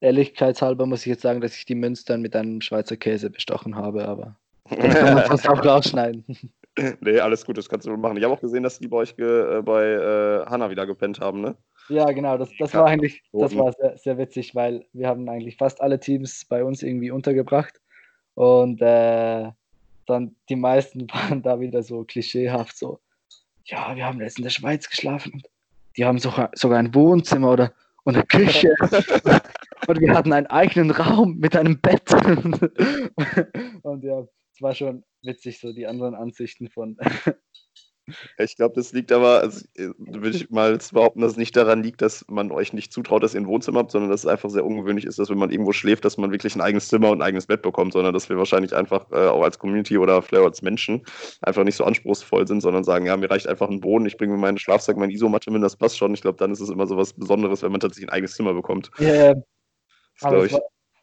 Ehrlichkeitshalber muss ich jetzt sagen, dass ich die Münstern mit einem Schweizer Käse bestochen habe, aber das kann man fast auch rausschneiden. nee, alles gut, das kannst du machen. Ich habe auch gesehen, dass die bei euch äh, bei äh, Hanna wieder gepennt haben, ne? Ja, genau, das, das war eigentlich, das war sehr, sehr witzig, weil wir haben eigentlich fast alle Teams bei uns irgendwie untergebracht und äh, dann die meisten waren da wieder so klischeehaft so, ja, wir haben jetzt in der Schweiz geschlafen und die haben sogar, sogar ein Wohnzimmer oder und eine Küche und wir hatten einen eigenen Raum mit einem Bett und ja, war schon witzig, so die anderen Ansichten von ich glaube, das liegt aber, also, äh, würde ich mal behaupten, dass es nicht daran liegt, dass man euch nicht zutraut, dass ihr ein Wohnzimmer habt, sondern dass es einfach sehr ungewöhnlich ist, dass wenn man irgendwo schläft, dass man wirklich ein eigenes Zimmer und ein eigenes Bett bekommt, sondern dass wir wahrscheinlich einfach äh, auch als Community oder vielleicht als Menschen einfach nicht so anspruchsvoll sind, sondern sagen, ja, mir reicht einfach ein Boden, ich bringe mir meinen Schlafsack, meine Isomatte mit, das passt schon. Ich glaube, dann ist es immer so was Besonderes, wenn man tatsächlich ein eigenes Zimmer bekommt. Ja, yeah. aber es war,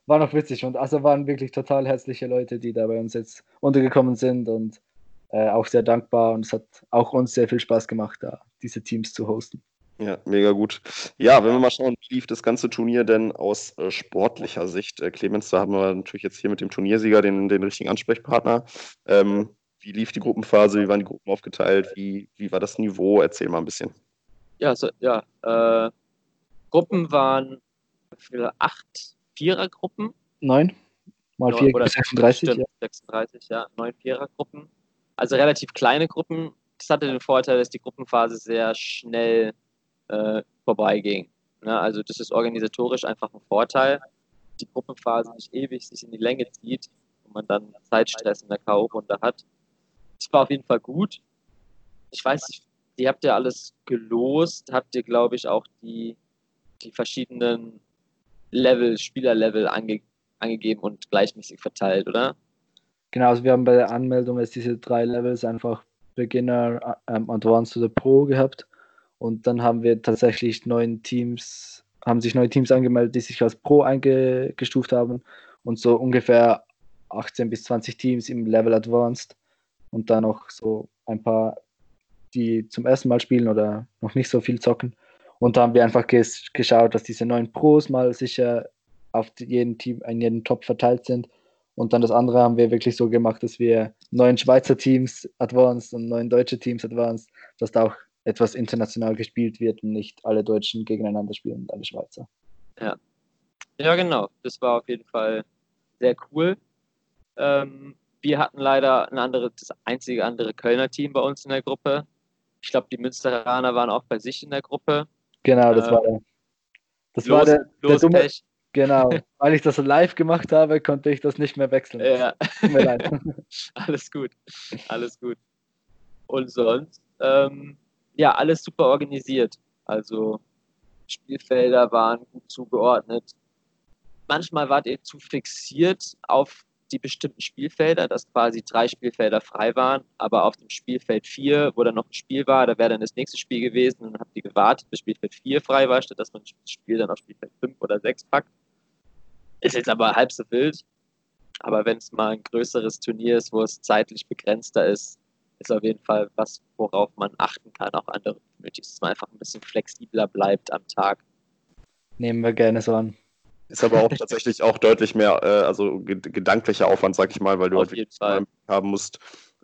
war noch witzig und also waren wirklich total herzliche Leute, die da bei uns jetzt untergekommen sind und äh, auch sehr dankbar und es hat auch uns sehr viel Spaß gemacht, da diese Teams zu hosten. Ja, mega gut. Ja, wenn wir mal schauen, wie lief das ganze Turnier denn aus äh, sportlicher Sicht? Äh, Clemens, da haben wir natürlich jetzt hier mit dem Turniersieger den, den richtigen Ansprechpartner. Ähm, wie lief die Gruppenphase? Wie waren die Gruppen aufgeteilt? Wie, wie war das Niveau? Erzähl mal ein bisschen. Ja, so, ja äh, Gruppen waren für acht Vierergruppen. Neun. Mal vier, oder 36. Stimmt, ja. 36, ja. Neun Vierergruppen. Also relativ kleine Gruppen. Das hatte den Vorteil, dass die Gruppenphase sehr schnell äh, vorbeiging. Ne? Also das ist organisatorisch einfach ein Vorteil. Die Gruppenphase nicht ewig sich in die Länge zieht und man dann Zeitstress in der K.O.-Runde hat. Das war auf jeden Fall gut. Ich weiß nicht, ihr habt ja alles gelost, habt ihr, glaube ich, auch die, die verschiedenen Level, Spielerlevel ange, angegeben und gleichmäßig verteilt, oder? Genau, also wir haben bei der Anmeldung jetzt diese drei Levels einfach Beginner, ähm, Advanced oder Pro gehabt. Und dann haben wir tatsächlich neun Teams, haben sich neue Teams angemeldet, die sich als Pro eingestuft haben. Und so ungefähr 18 bis 20 Teams im Level Advanced. Und dann noch so ein paar, die zum ersten Mal spielen oder noch nicht so viel zocken. Und da haben wir einfach ges geschaut, dass diese neun Pros mal sicher auf jeden Team, in jedem Top verteilt sind und dann das andere haben wir wirklich so gemacht, dass wir neun Schweizer Teams advanced und neun deutsche Teams advanced, dass da auch etwas international gespielt wird und nicht alle Deutschen gegeneinander spielen und alle Schweizer. Ja. Ja, genau. Das war auf jeden Fall sehr cool. Ähm, wir hatten leider ein andere, das einzige andere Kölner Team bei uns in der Gruppe. Ich glaube, die Münsteraner waren auch bei sich in der Gruppe. Genau, das Ähm, war der. Das Los, war der, der los dumme. Pech. Genau. Weil ich das live gemacht habe, konnte ich das nicht mehr wechseln. Ja, Tut mir leid. alles gut. Alles gut. Und sonst, ähm, ja, alles super organisiert. Also Spielfelder waren gut zugeordnet. Manchmal wart ihr zu fixiert auf die bestimmten Spielfelder, dass quasi drei Spielfelder frei waren, aber auf dem Spielfeld 4, wo dann noch ein Spiel war, da wäre dann das nächste Spiel gewesen und dann habt ihr gewartet, bis Spielfeld 4 frei war, statt dass man das Spiel dann auf Spielfeld 5 oder 6 packt. Ist jetzt aber halb so wild. Aber wenn es mal ein größeres Turnier ist, wo es zeitlich begrenzter ist, ist auf jeden Fall was, worauf man achten kann, auch andere Communities, dass man einfach ein bisschen flexibler bleibt am Tag. Nehmen wir gerne so an. Ist aber auch tatsächlich auch deutlich mehr, äh, also ged gedanklicher Aufwand, sag ich mal, weil du Auf halt jeden wirklich Fall. haben musst,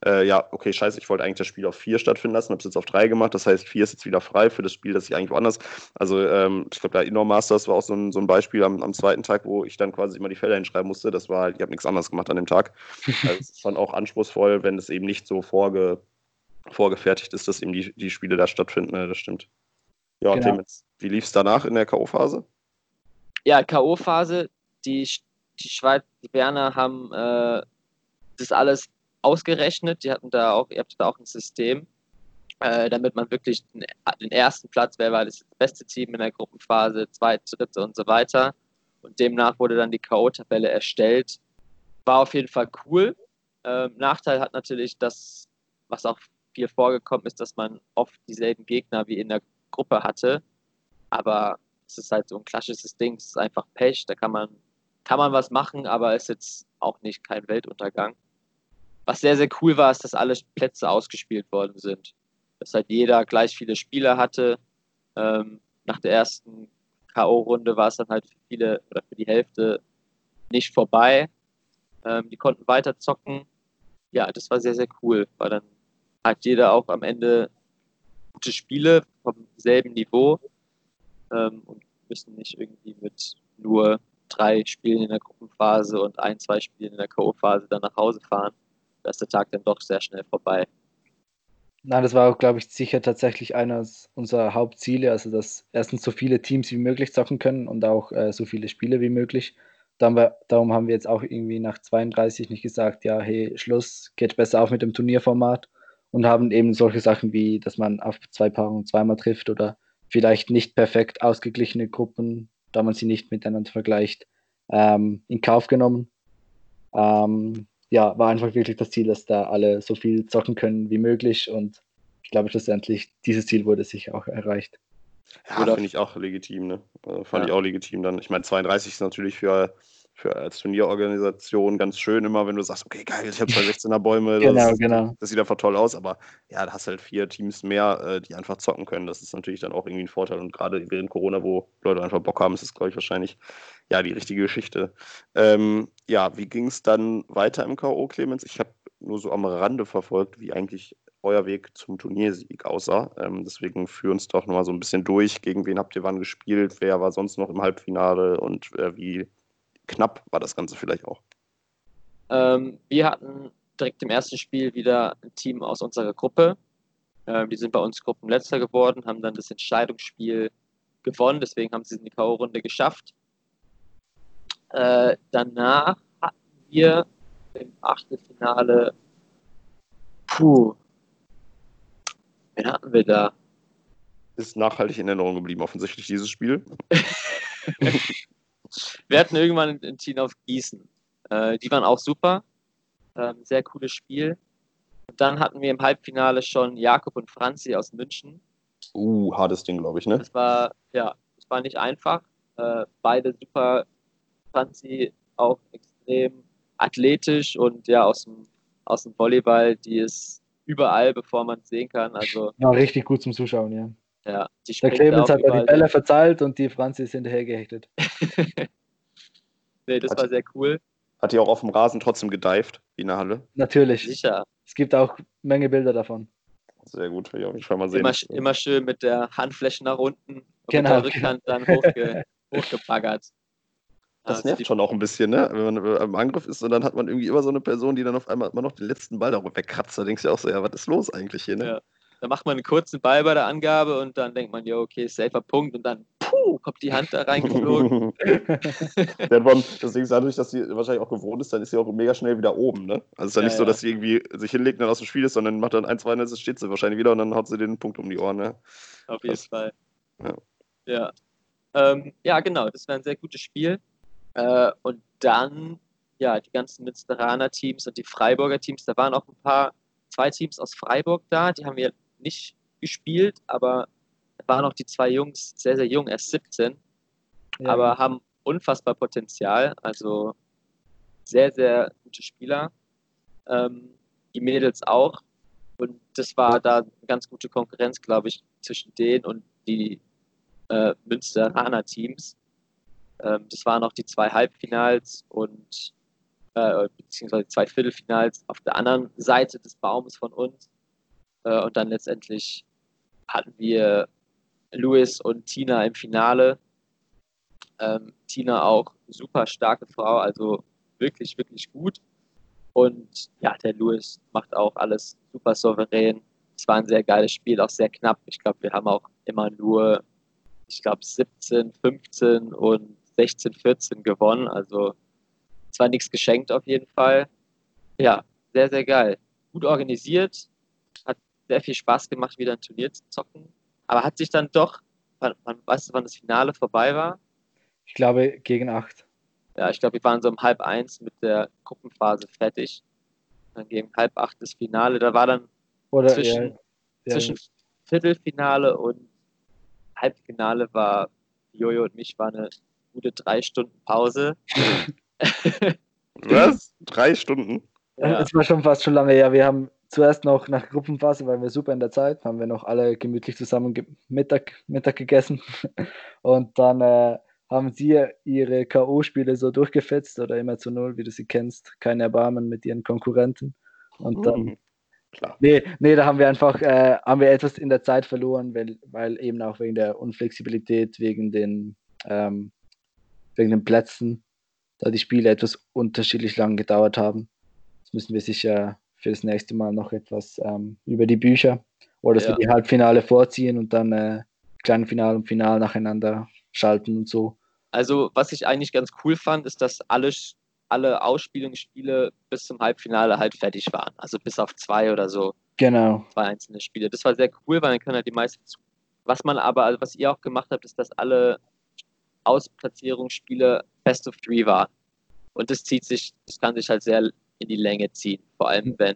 äh, ja, okay, scheiße, ich wollte eigentlich das Spiel auf vier stattfinden lassen, habe es jetzt auf drei gemacht, das heißt, vier ist jetzt wieder frei für das Spiel, das ich eigentlich woanders. Also ähm, ich glaube, da Indoor Masters war auch so ein, so ein Beispiel am, am zweiten Tag, wo ich dann quasi immer die Felder hinschreiben musste. Das war halt, ich habe nichts anderes gemacht an dem Tag. Also es ist schon auch anspruchsvoll, wenn es eben nicht so vorge vorgefertigt ist, dass eben die, die Spiele da stattfinden, ne, das stimmt. Ja, Genau. Clemens, wie lief es danach in der K.O.-Phase? Ja, K.O.-Phase, die, die Schweiz, die Berner haben äh, das alles ausgerechnet. Die hatten da auch, ihr habt da auch ein System, äh, damit man wirklich den, den ersten Platz, wer war das beste Team in der Gruppenphase, zweite, dritte und so weiter. Und demnach wurde dann die K.O.-Tabelle erstellt. War auf jeden Fall cool. Ähm, Nachteil hat natürlich das, was auch viel vorgekommen ist, dass man oft dieselben Gegner wie in der Gruppe hatte. Aber es ist halt so ein klassisches Ding, es ist einfach Pech, da kann man, kann man was machen, aber ist jetzt auch nicht kein Weltuntergang. Was sehr, sehr cool war, ist, dass alle Plätze ausgespielt worden sind. Dass halt jeder gleich viele Spieler hatte. Ähm, nach der ersten K.O.-Runde war es dann halt für viele oder für die Hälfte nicht vorbei. Ähm, die konnten weiter zocken. Ja, das war sehr, sehr cool, weil dann hat jeder auch am Ende gute Spiele vom selben Niveau ähm, und müssen nicht irgendwie mit nur drei Spielen in der Gruppenphase und ein, zwei Spielen in der K.O.-Phase dann nach Hause fahren. Da ist der Tag dann doch sehr schnell vorbei. Nein, das war auch, glaube ich, sicher tatsächlich eines unserer Hauptziele. Also, dass erstens so viele Teams wie möglich zocken können und auch äh, so viele Spiele wie möglich. Wir, darum haben wir jetzt auch irgendwie nach 32 nicht gesagt, ja, hey, Schluss, geht besser auf mit dem Turnierformat und haben eben solche Sachen wie, dass man auf zwei Paarungen zweimal trifft oder vielleicht nicht perfekt ausgeglichene Gruppen, da man sie nicht miteinander vergleicht, ähm, in Kauf genommen. Ähm, ja, war einfach wirklich das Ziel, dass da alle so viel zocken können wie möglich und ich glaube schlussendlich, dieses Ziel wurde sicher auch erreicht. Ja, Oder- finde ich auch legitim, ne? Also fand Ja. ich auch legitim dann. Ich meine, 32 ist natürlich für, für als Turnierorganisation ganz schön immer, wenn du sagst, okay, geil, ich habe zwei 16er Bäume, Genau, das, genau. das sieht einfach toll aus, aber ja, da hast halt vier Teams mehr, äh, die einfach zocken können. Das ist natürlich dann auch irgendwie ein Vorteil. Und gerade während Corona, wo Leute einfach Bock haben, ist es, glaube ich, wahrscheinlich ja die richtige Geschichte. Ähm, ja, wie ging es dann weiter im K.O., Clemens? Ich habe nur so am Rande verfolgt, wie eigentlich euer Weg zum Turniersieg aussah. Ähm, deswegen führ uns doch nochmal so ein bisschen durch. Gegen wen habt ihr wann gespielt? Wer war sonst noch im Halbfinale? Und äh, wie knapp war das Ganze vielleicht auch? Ähm, wir hatten direkt im ersten Spiel wieder ein Team aus unserer Gruppe. Ähm, die sind bei uns Gruppenletzter geworden, haben dann das Entscheidungsspiel gewonnen, deswegen haben sie es in die K.O.-Runde geschafft. Äh, danach hatten wir im Achtelfinale, puh, wen hatten wir da? Ist nachhaltig in Erinnerung geblieben, offensichtlich dieses Spiel. Wir hatten irgendwann ein- Team auf Gießen. Äh, die waren auch super. Ähm, sehr cooles Spiel. Und dann hatten wir im Halbfinale schon Jakob und Franzi aus München. Uh, hartes Ding, glaube ich, ne? Das war, ja, das war nicht einfach. Äh, beide super. Franzi auch extrem athletisch und ja, aus dem, aus dem Volleyball, die ist überall, bevor man es sehen kann. Also, War richtig gut zum Zuschauen, ja. Ja, die Der Clemens hat die Bälle verzahlt und die Franzi ist hinterher gehechtet. nee, das war sehr cool. Hat die auch auf dem Rasen trotzdem gedived, wie in der Halle? Natürlich. Sicher. Es gibt auch Menge Bilder davon. Sehr gut, will ich auf jeden Fall mal sehen. Immer, immer schön mit der Handfläche nach unten und Genau, mit der Rückhand dann hochge, hochgebaggert. Das Also nervt schon auch ein bisschen, ne? Wenn man im Angriff ist und dann hat man irgendwie immer so eine Person, die dann auf einmal immer noch den letzten Ball darüber wegkratzt. Da denkst du ja auch so, ja, was ist los eigentlich hier, ne? Ja. Dann macht man einen kurzen Ball bei der Angabe und dann denkt man, ja, okay, safer Punkt und dann puh, kommt die Hand da reingeflogen. Deswegen dadurch, dass sie wahrscheinlich auch gewohnt ist, dann ist sie auch mega schnell wieder oben, ne? Also es ist ja, Ja, nicht so, dass sie irgendwie sich hinlegt und dann aus dem Spiel ist, sondern macht dann ein, zwei Netze, steht sie wahrscheinlich wieder und dann haut sie den Punkt um die Ohren, ne? Auf jeden Krass. Fall. Ja. Ja, ähm, ja genau, das war ein sehr gutes Spiel. Äh, und dann, ja, die ganzen Münsteraner Teams und die Freiburger Teams, da waren auch ein paar, zwei Teams aus Freiburg da, die haben wir nicht gespielt, aber waren auch die zwei Jungs sehr, sehr jung, erst 17, Ja, aber haben unfassbar Potenzial, also sehr, sehr gute Spieler. Ähm, die Mädels auch. Und das war da eine ganz gute Konkurrenz, glaube ich, zwischen denen und die äh, Münsteraner Teams. Ähm, das waren auch die zwei Halbfinals und äh, beziehungsweise zwei Viertelfinals auf der anderen Seite des Baumes von uns. Äh, und dann letztendlich hatten wir Louis und Tina im Finale. Ähm, Tina auch super starke Frau, also wirklich, wirklich gut. Und ja, der Louis macht auch alles super souverän. Es war ein sehr geiles Spiel, auch sehr knapp. Ich glaube, wir haben auch immer nur, ich glaube, 17, 15 und 16, 14 gewonnen. Also es war nichts geschenkt auf jeden Fall. Ja, sehr, sehr geil. Gut organisiert, sehr viel Spaß gemacht, wieder ein Turnier zu zocken. Aber hat sich dann doch, wann, wann, weißt du, wann das Finale vorbei war? Ich glaube gegen acht. Ja, ich glaube, wir waren so um halb eins mit der Gruppenphase fertig. Dann gegen halb acht das Finale. Da war dann Oder zwischen, ja, ja, zwischen Viertelfinale und Halbfinale war Jojo und mich war eine gute drei Stunden Pause. Was? Drei Stunden? Ja, Es war schon fast schon lange her. Wir haben zuerst noch nach Gruppenphase, weil wir super in der Zeit, haben wir noch alle gemütlich zusammen ge Mittag, Mittag gegessen. Und dann äh, haben sie ihre K.O.-Spiele so durchgefetzt oder immer zu null, wie du sie kennst. Kein Erbarmen mit ihren Konkurrenten. Und dann, Mhm. Klar. nee, nee, da haben wir einfach, äh, haben wir etwas in der Zeit verloren, weil, weil eben auch wegen der Unflexibilität, wegen den, ähm, wegen den Plätzen, da die Spiele etwas unterschiedlich lang gedauert haben. Das müssen wir sicher für das nächste Mal noch etwas ähm, über die Bücher oder dass Ja. wir die Halbfinale vorziehen und dann äh, kleinen Final und Final nacheinander schalten und so. Also, was ich eigentlich ganz cool fand, ist, dass alle, alle Ausspielungsspiele bis zum Halbfinale halt fertig waren. Also bis auf zwei oder so, Genau. zwei einzelne Spiele. Das war sehr cool, weil dann können halt die meisten. zu- Was man aber, also was ihr auch gemacht habt, ist, dass alle Ausplatzierungsspiele Best of Three waren. Und das zieht sich, das kann sich halt sehr in die Länge ziehen. Vor allem, wenn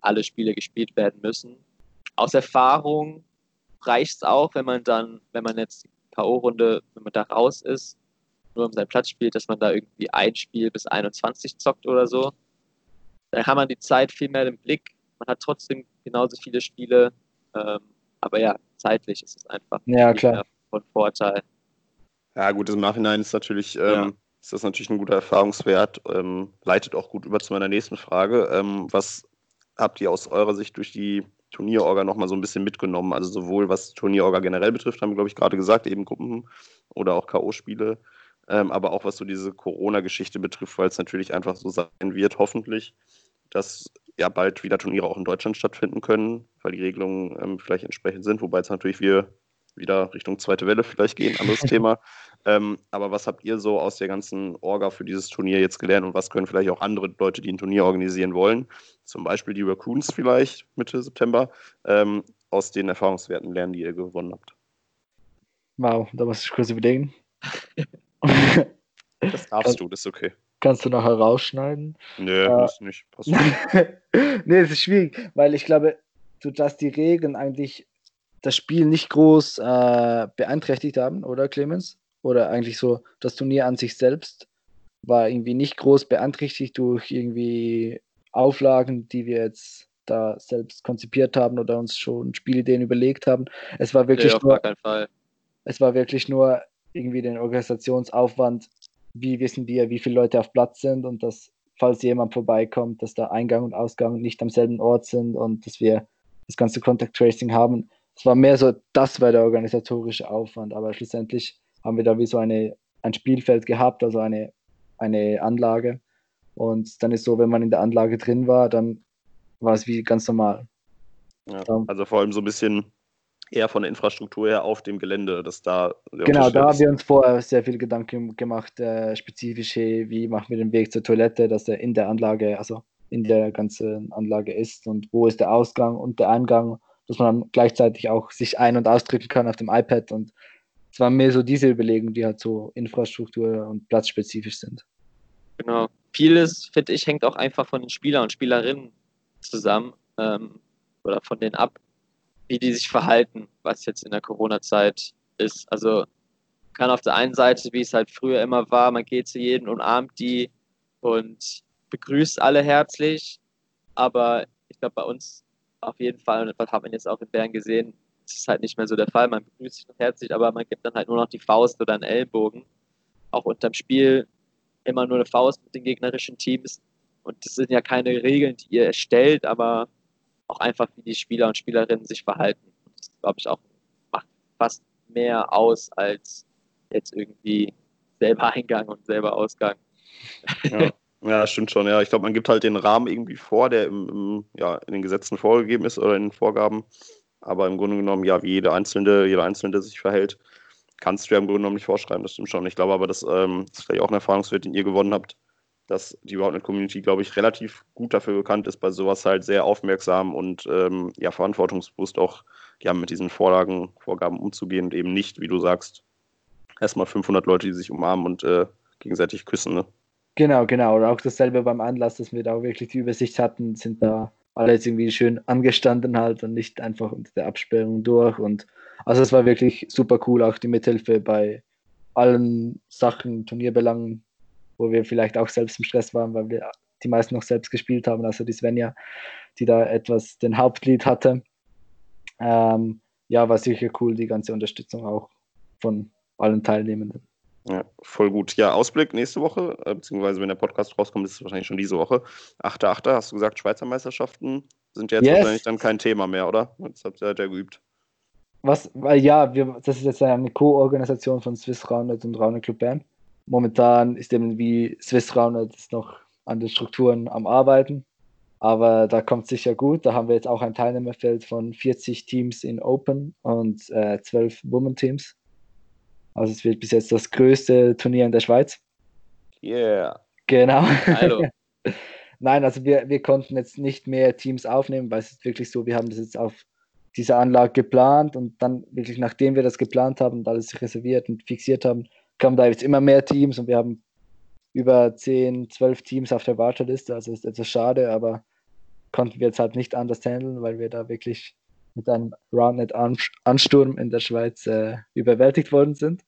alle Spiele gespielt werden müssen. Aus Erfahrung reicht es auch, wenn man dann, wenn man jetzt die K.O.-Runde, wenn man da raus ist, nur um seinen Platz spielt, dass man da irgendwie ein Spiel bis 21 zockt oder so. Dann hat man die Zeit viel mehr im Blick. Man hat trotzdem genauso viele Spiele. Ähm, aber ja, zeitlich ist es einfach Ja, klar. von Vorteil. Ja, gut, im Nachhinein ist natürlich, ähm. Ist das natürlich ein guter Erfahrungswert. Ähm, leitet auch gut über zu meiner nächsten Frage. Ähm, was habt ihr aus eurer Sicht durch die Turnierorga nochmal so ein bisschen mitgenommen? Also sowohl was Turnierorga generell betrifft, haben wir, glaube ich, gerade gesagt, eben Gruppen oder auch K.O.-Spiele, ähm, aber auch was so diese Corona-Geschichte betrifft, weil es natürlich einfach so sein wird, hoffentlich, dass ja bald wieder Turniere auch in Deutschland stattfinden können, weil die Regelungen ähm, vielleicht entsprechend sind, wobei jetzt natürlich wir wieder Richtung zweite Welle vielleicht gehen, anderes Thema. Ähm, aber was habt ihr so aus der ganzen Orga für dieses Turnier jetzt gelernt und was können vielleicht auch andere Leute, die ein Turnier organisieren wollen, zum Beispiel die Raccoons vielleicht Mitte September, ähm, aus den Erfahrungswerten lernen, die ihr gewonnen habt? Wow, da muss ich kurz überlegen. Das darfst du, das ist okay. Kannst du nachher rausschneiden? Nö, Äh, nicht. Passt nee, es ist schwierig, weil ich glaube, so dass die Regeln eigentlich das Spiel nicht groß äh, beeinträchtigt haben, oder Clemens? Oder eigentlich so das Turnier an sich selbst war irgendwie nicht groß beeinträchtigt durch irgendwie Auflagen, die wir jetzt da selbst konzipiert haben oder uns schon Spielideen überlegt haben. Es war wirklich Nee, nur, es war wirklich nur irgendwie den Organisationsaufwand, wie wissen wir, wie viele Leute auf Platz sind und dass, falls jemand vorbeikommt, dass da Eingang und Ausgang nicht am selben Ort sind und dass wir das ganze Contact Tracing haben. Es war mehr so, das war der organisatorische Aufwand, aber schlussendlich haben wir da wie so eine, ein Spielfeld gehabt, also eine, eine Anlage. Und dann ist so, wenn man in der Anlage drin war, dann war es wie ganz normal. Ja, also vor allem so ein bisschen eher von der Infrastruktur her auf dem Gelände, dass da Genau, da haben wir uns vorher sehr viel Gedanken gemacht, äh, spezifisch, hey, wie machen wir den Weg zur Toilette, dass der in der Anlage, also in der ganzen Anlage ist und wo ist der Ausgang und der Eingang, dass man gleichzeitig auch sich ein- und ausdrücken kann auf dem iPad und es waren mehr so diese Überlegungen, die halt so Infrastruktur und platzspezifisch sind. Genau. Vieles, finde ich, hängt auch einfach von den Spielern und Spielerinnen zusammen ähm, oder von denen ab, wie die sich verhalten, was jetzt in der Corona-Zeit ist. Also kann auf der einen Seite, wie es halt früher immer war, man geht zu jedem, umarmt die und begrüßt alle herzlich. Aber ich glaube, bei uns auf jeden Fall, und das hat man jetzt auch in Bern gesehen, ist es halt nicht mehr so der Fall. Man begrüßt sich noch herzlich, aber man gibt dann halt nur noch die Faust oder einen Ellbogen. Auch unterm Spiel immer nur eine Faust mit den gegnerischen Teams. Und das sind ja keine Regeln, die ihr erstellt, aber auch einfach, wie die Spieler und Spielerinnen sich verhalten. Das glaube ich auch macht fast mehr aus als jetzt irgendwie selber Eingang und selber Ausgang. Ja. ja, stimmt schon. Ja, ich glaube, man gibt halt den Rahmen irgendwie vor, der im, im, ja, in den Gesetzen vorgegeben ist oder in den Vorgaben. Aber im Grunde genommen, ja, wie jeder Einzelne, jeder Einzelne sich verhält, kannst du ja im Grunde genommen nicht vorschreiben. Das stimmt schon. Ich glaube aber, ähm, das ist vielleicht auch ein Erfahrungswert, den ihr gewonnen habt, dass die Roundnet-Community, glaube ich, relativ gut dafür bekannt ist, bei sowas halt sehr aufmerksam und ähm, ja, verantwortungsbewusst auch ja, mit diesen Vorlagen, Vorgaben umzugehen und eben nicht, wie du sagst, erstmal 500 Leute, die sich umarmen und äh, gegenseitig küssen. Ne? Genau, genau. Oder auch dasselbe beim Anlass, dass wir da auch wirklich die Übersicht hatten, sind da alle jetzt irgendwie schön angestanden halt und nicht einfach unter der Absperrung durch. Und also es war wirklich super cool, auch die Mithilfe bei allen Sachen, Turnierbelangen, wo wir vielleicht auch selbst im Stress waren, weil wir die meisten noch selbst gespielt haben, also die Svenja, die da etwas den Hauptlied hatte. Ähm, ja, war sicher cool, die ganze Unterstützung auch von allen Teilnehmenden. Ja, voll gut. Ja, Ausblick nächste Woche, äh, beziehungsweise wenn der Podcast rauskommt, ist es wahrscheinlich schon diese Woche. 8.8. hast du gesagt, Schweizer Meisterschaften sind ja jetzt Yes. wahrscheinlich dann kein Thema mehr, oder? Jetzt habt ihr halt ja geübt. Was, weil ja, wir, das ist jetzt eine Co-Organisation von Swiss Roundnet und Roundnet Club Bern. Momentan ist eben wie Swiss Roundnet ist noch an den Strukturen am Arbeiten, aber da kommt sicher gut. Da haben wir jetzt auch ein Teilnehmerfeld von 40 Teams in Open und äh, 12 Women-Teams. Also es wird bis jetzt das größte Turnier in der Schweiz. Yeah. Genau. Hallo. Nein, also wir, wir konnten jetzt nicht mehr Teams aufnehmen, weil es ist wirklich so, wir haben das jetzt auf dieser Anlage geplant und dann wirklich nachdem wir das geplant haben und alles reserviert und fixiert haben, kamen da jetzt immer mehr Teams und wir haben über 10, 12 Teams auf der Warteliste, also ist etwas schade, aber konnten wir jetzt halt nicht anders handeln, weil wir da wirklich mit einem Roundnet-Ansturm in der Schweiz äh, überwältigt worden sind.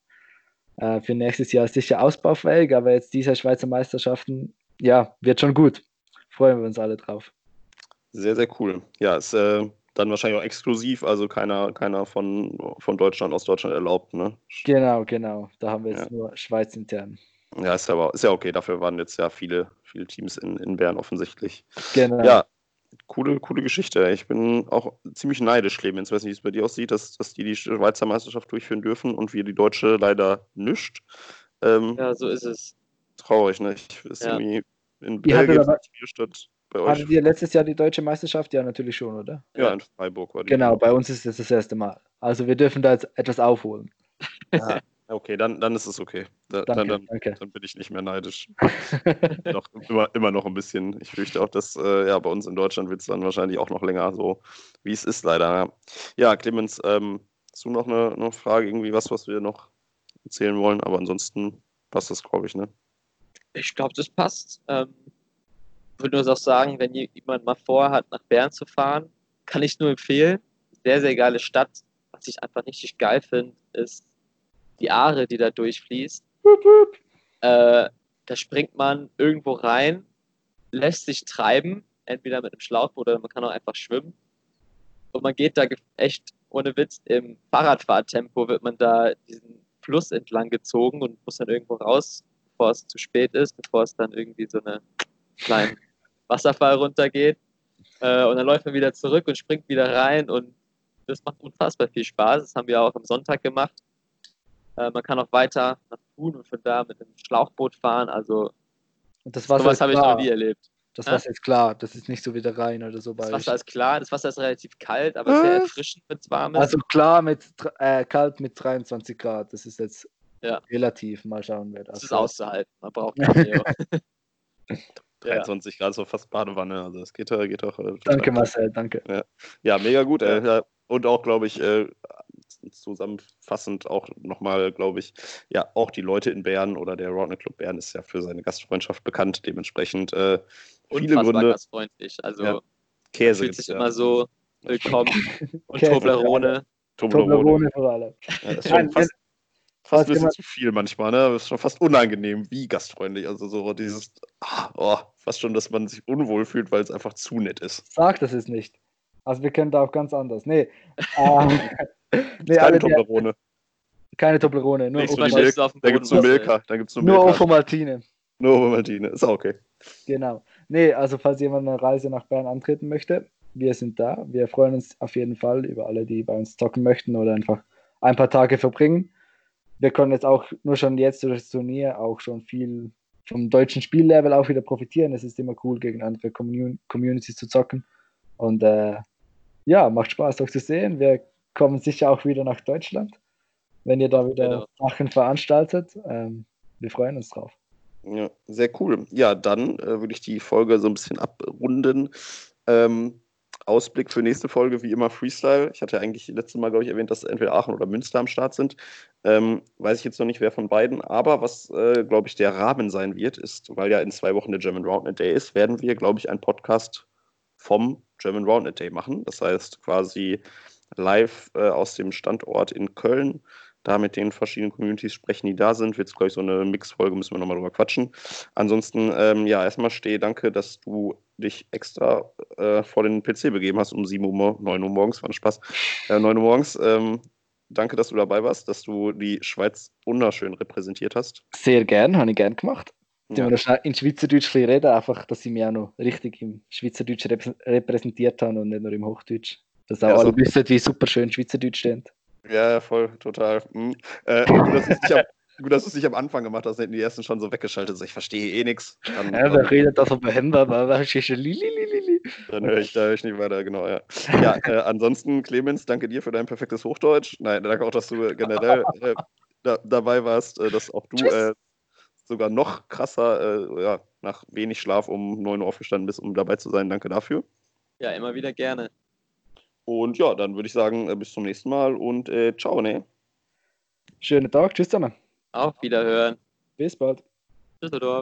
Äh, für nächstes Jahr ist sicher ausbaufähig, aber jetzt diese Schweizer Meisterschaften, ja, wird schon gut. Freuen wir uns alle drauf. Sehr, sehr cool. Ja, ist äh, dann wahrscheinlich auch exklusiv, also keiner, keiner von, von Deutschland aus Deutschland erlaubt, ne? Genau, genau. Da haben wir jetzt Ja. nur Schweiz intern. Ja, ist ja, aber, ist ja okay. Dafür waren jetzt ja viele, viele Teams in, in Bern offensichtlich. Genau. Ja, coole, coole Geschichte. Ich bin auch ziemlich neidisch, Clemens. Ich weiß nicht, wie es bei dir aussieht, dass, dass die die Schweizer Meisterschaft durchführen dürfen und wir die Deutsche leider nischt. Ähm, Ja, so ist es. Traurig, ne? Ich ist Ja. irgendwie in Ihr hattet Belgien aber- hier statt bei euch. Hattet ihr letztes Jahr die deutsche Meisterschaft? Ja, natürlich schon, oder? Ja, in Freiburg war die. Genau, bei uns ist es das erste Mal. Also wir dürfen da jetzt etwas aufholen. Ah, okay, dann, dann ist es okay. Da, Danke, dann, dann, danke. dann bin ich nicht mehr neidisch. noch, immer, immer noch ein bisschen. Ich fürchte auch, dass äh, ja, bei uns in Deutschland wird es dann wahrscheinlich auch noch länger so, wie es ist, leider. Ja, ja Clemens, ähm, hast du noch eine, eine Frage, irgendwie was, was wir noch erzählen wollen? Aber ansonsten passt das, glaube ich, ne? Ich glaube, das passt. Ähm, würde nur auch sagen, wenn jemand mal vorhat, nach Bern zu fahren, kann ich nur empfehlen. Sehr, sehr geile Stadt. Was ich einfach richtig geil finde, ist die Aare, die da durchfließt. Äh, da springt man irgendwo rein, lässt sich treiben, entweder mit einem Schlauchboot oder man kann auch einfach schwimmen. Und man geht da echt ohne Witz im Fahrradfahrtempo wird man da diesen Fluss entlang gezogen und muss dann irgendwo raus, bevor es zu spät ist, bevor es dann irgendwie so eine kleinen Wasserfall runtergeht. Äh, und dann läuft man wieder zurück und springt wieder rein und das macht unfassbar viel Spaß. Das haben wir auch am Sonntag gemacht. Äh, man kann auch weiter nach Thun und von da mit dem Schlauchboot fahren. Also Und das Wasser habe ich klar. noch nie erlebt. Das? Wasser ist klar, das ist nicht so wie der Rhein oder so Das. Wasser ist klar, das Wasser ist relativ kalt, aber sehr Was? erfrischend, wenn es warm ist. Also klar mit äh, kalt mit 23 Grad. Das ist jetzt Ja. relativ. Mal schauen, wer das das ist auszuhalten. Man braucht kein Neo. ja. 23 Grad, so fast Badewanne. Also das geht, äh, geht doch. Äh. Danke, Marcel, danke. Ja, mega gut. Ja. Äh, ja. Und auch, glaube ich, äh, zusammenfassend auch nochmal, glaube ich, ja, auch die Leute in Bern oder der Roundnet Club Bern ist ja für seine Gastfreundschaft bekannt. Dementsprechend äh, viele Unfassbar Gründe. gastfreundlich. Also Ja, Käse fühlt sich ja. immer so willkommen. Und Käse, Toblerone. Toblerone. Toblerone vor allem. Ja, das ist schon fast, fast ein bisschen zu viel manchmal, ne? Das ist schon fast unangenehm, wie gastfreundlich. Also so dieses, ah, oh, fast schon, dass man sich unwohl fühlt, weil es einfach zu nett ist. Sag das ist nicht. Also wir können da auch ganz anders. Nee. Nee Keine Toblerone. keine Toblerone, nur, Ovo- dem Da gibt es nur. Milka. Da gibt's nur nur Milka. Ovomaltine. Nur Ovomaltine. Ist auch okay. Genau. Nee, also falls jemand eine Reise nach Bern antreten möchte, wir sind da. Wir freuen uns auf jeden Fall über alle, die bei uns zocken möchten oder einfach ein paar Tage verbringen. Wir können jetzt auch nur schon jetzt durch das Turnier auch schon viel vom deutschen Spiellevel auch wieder profitieren. Es ist immer cool, gegen andere Commun Communities zu zocken. Und äh, ja, macht Spaß, euch zu sehen. Wir kommen sicher auch wieder nach Deutschland, wenn ihr da wieder Genau. Sachen veranstaltet. Ähm, wir freuen uns drauf. Ja, sehr cool. Ja, dann äh, würde ich die Folge so ein bisschen abrunden. Ähm, Ausblick für nächste Folge, wie immer Freestyle. Ich hatte eigentlich letztes Mal, glaube ich, erwähnt, dass entweder Aachen oder Münster am Start sind. Ähm, weiß ich jetzt noch nicht, wer von beiden. Aber was, äh, glaube ich, der Rahmen sein wird, ist, weil ja in zwei Wochen der German Roundnet Day ist, werden wir, glaube ich, einen Podcast vom German Roundnet Day machen. Das heißt quasi live äh, aus dem Standort in Köln da mit den verschiedenen Communities sprechen, die da sind. Wird glaube ich, so eine Mix-Folge, müssen wir nochmal drüber quatschen. Ansonsten, ähm, ja, erstmal stehe, danke, dass du dich extra äh, vor den PC begeben hast um 7 Uhr, mor- 9 Uhr morgens, war ein Spaß, äh, 9 Uhr morgens. Ähm, danke, dass du dabei warst, dass du die Schweiz wunderschön repräsentiert hast. Sehr gern, habe ich gern gemacht. Ja. wir noch schnell in Schweizerdeutsch reden, einfach, dass sie mich auch noch richtig im Schweizerdeutsch rep repräsentiert haben und nicht nur im Hochdeutsch. Dass auch Ja, alle so. wissen, wie super schön Schweizerdeutsch steht. Ja, voll, total. Hm. Äh, gut, dass du es nicht am, gut, dass du es nicht am Anfang gemacht hast, hätten die ersten schon so weggeschaltet. So, ich verstehe eh nichts. Dann, Ja, wer redet da so behemmer, aber was ist schon Lili, Lili, dann höre ich, da höre ich nicht weiter, genau, ja. Ja, äh, ansonsten, Clemens, danke dir für dein perfektes Hochdeutsch. Nein, danke auch, dass du generell äh, da, dabei warst, äh, dass auch du äh, sogar noch krasser, äh, ja, nach wenig Schlaf um 9 Uhr aufgestanden bist, um dabei zu sein. Danke dafür. Ja, immer wieder gerne. Und ja, dann würde ich sagen, äh, bis zum nächsten Mal und äh, ciao, ne? Schönen Tag, tschüss zusammen. Auf Wiederhören. Bis bald. Düsseldorf.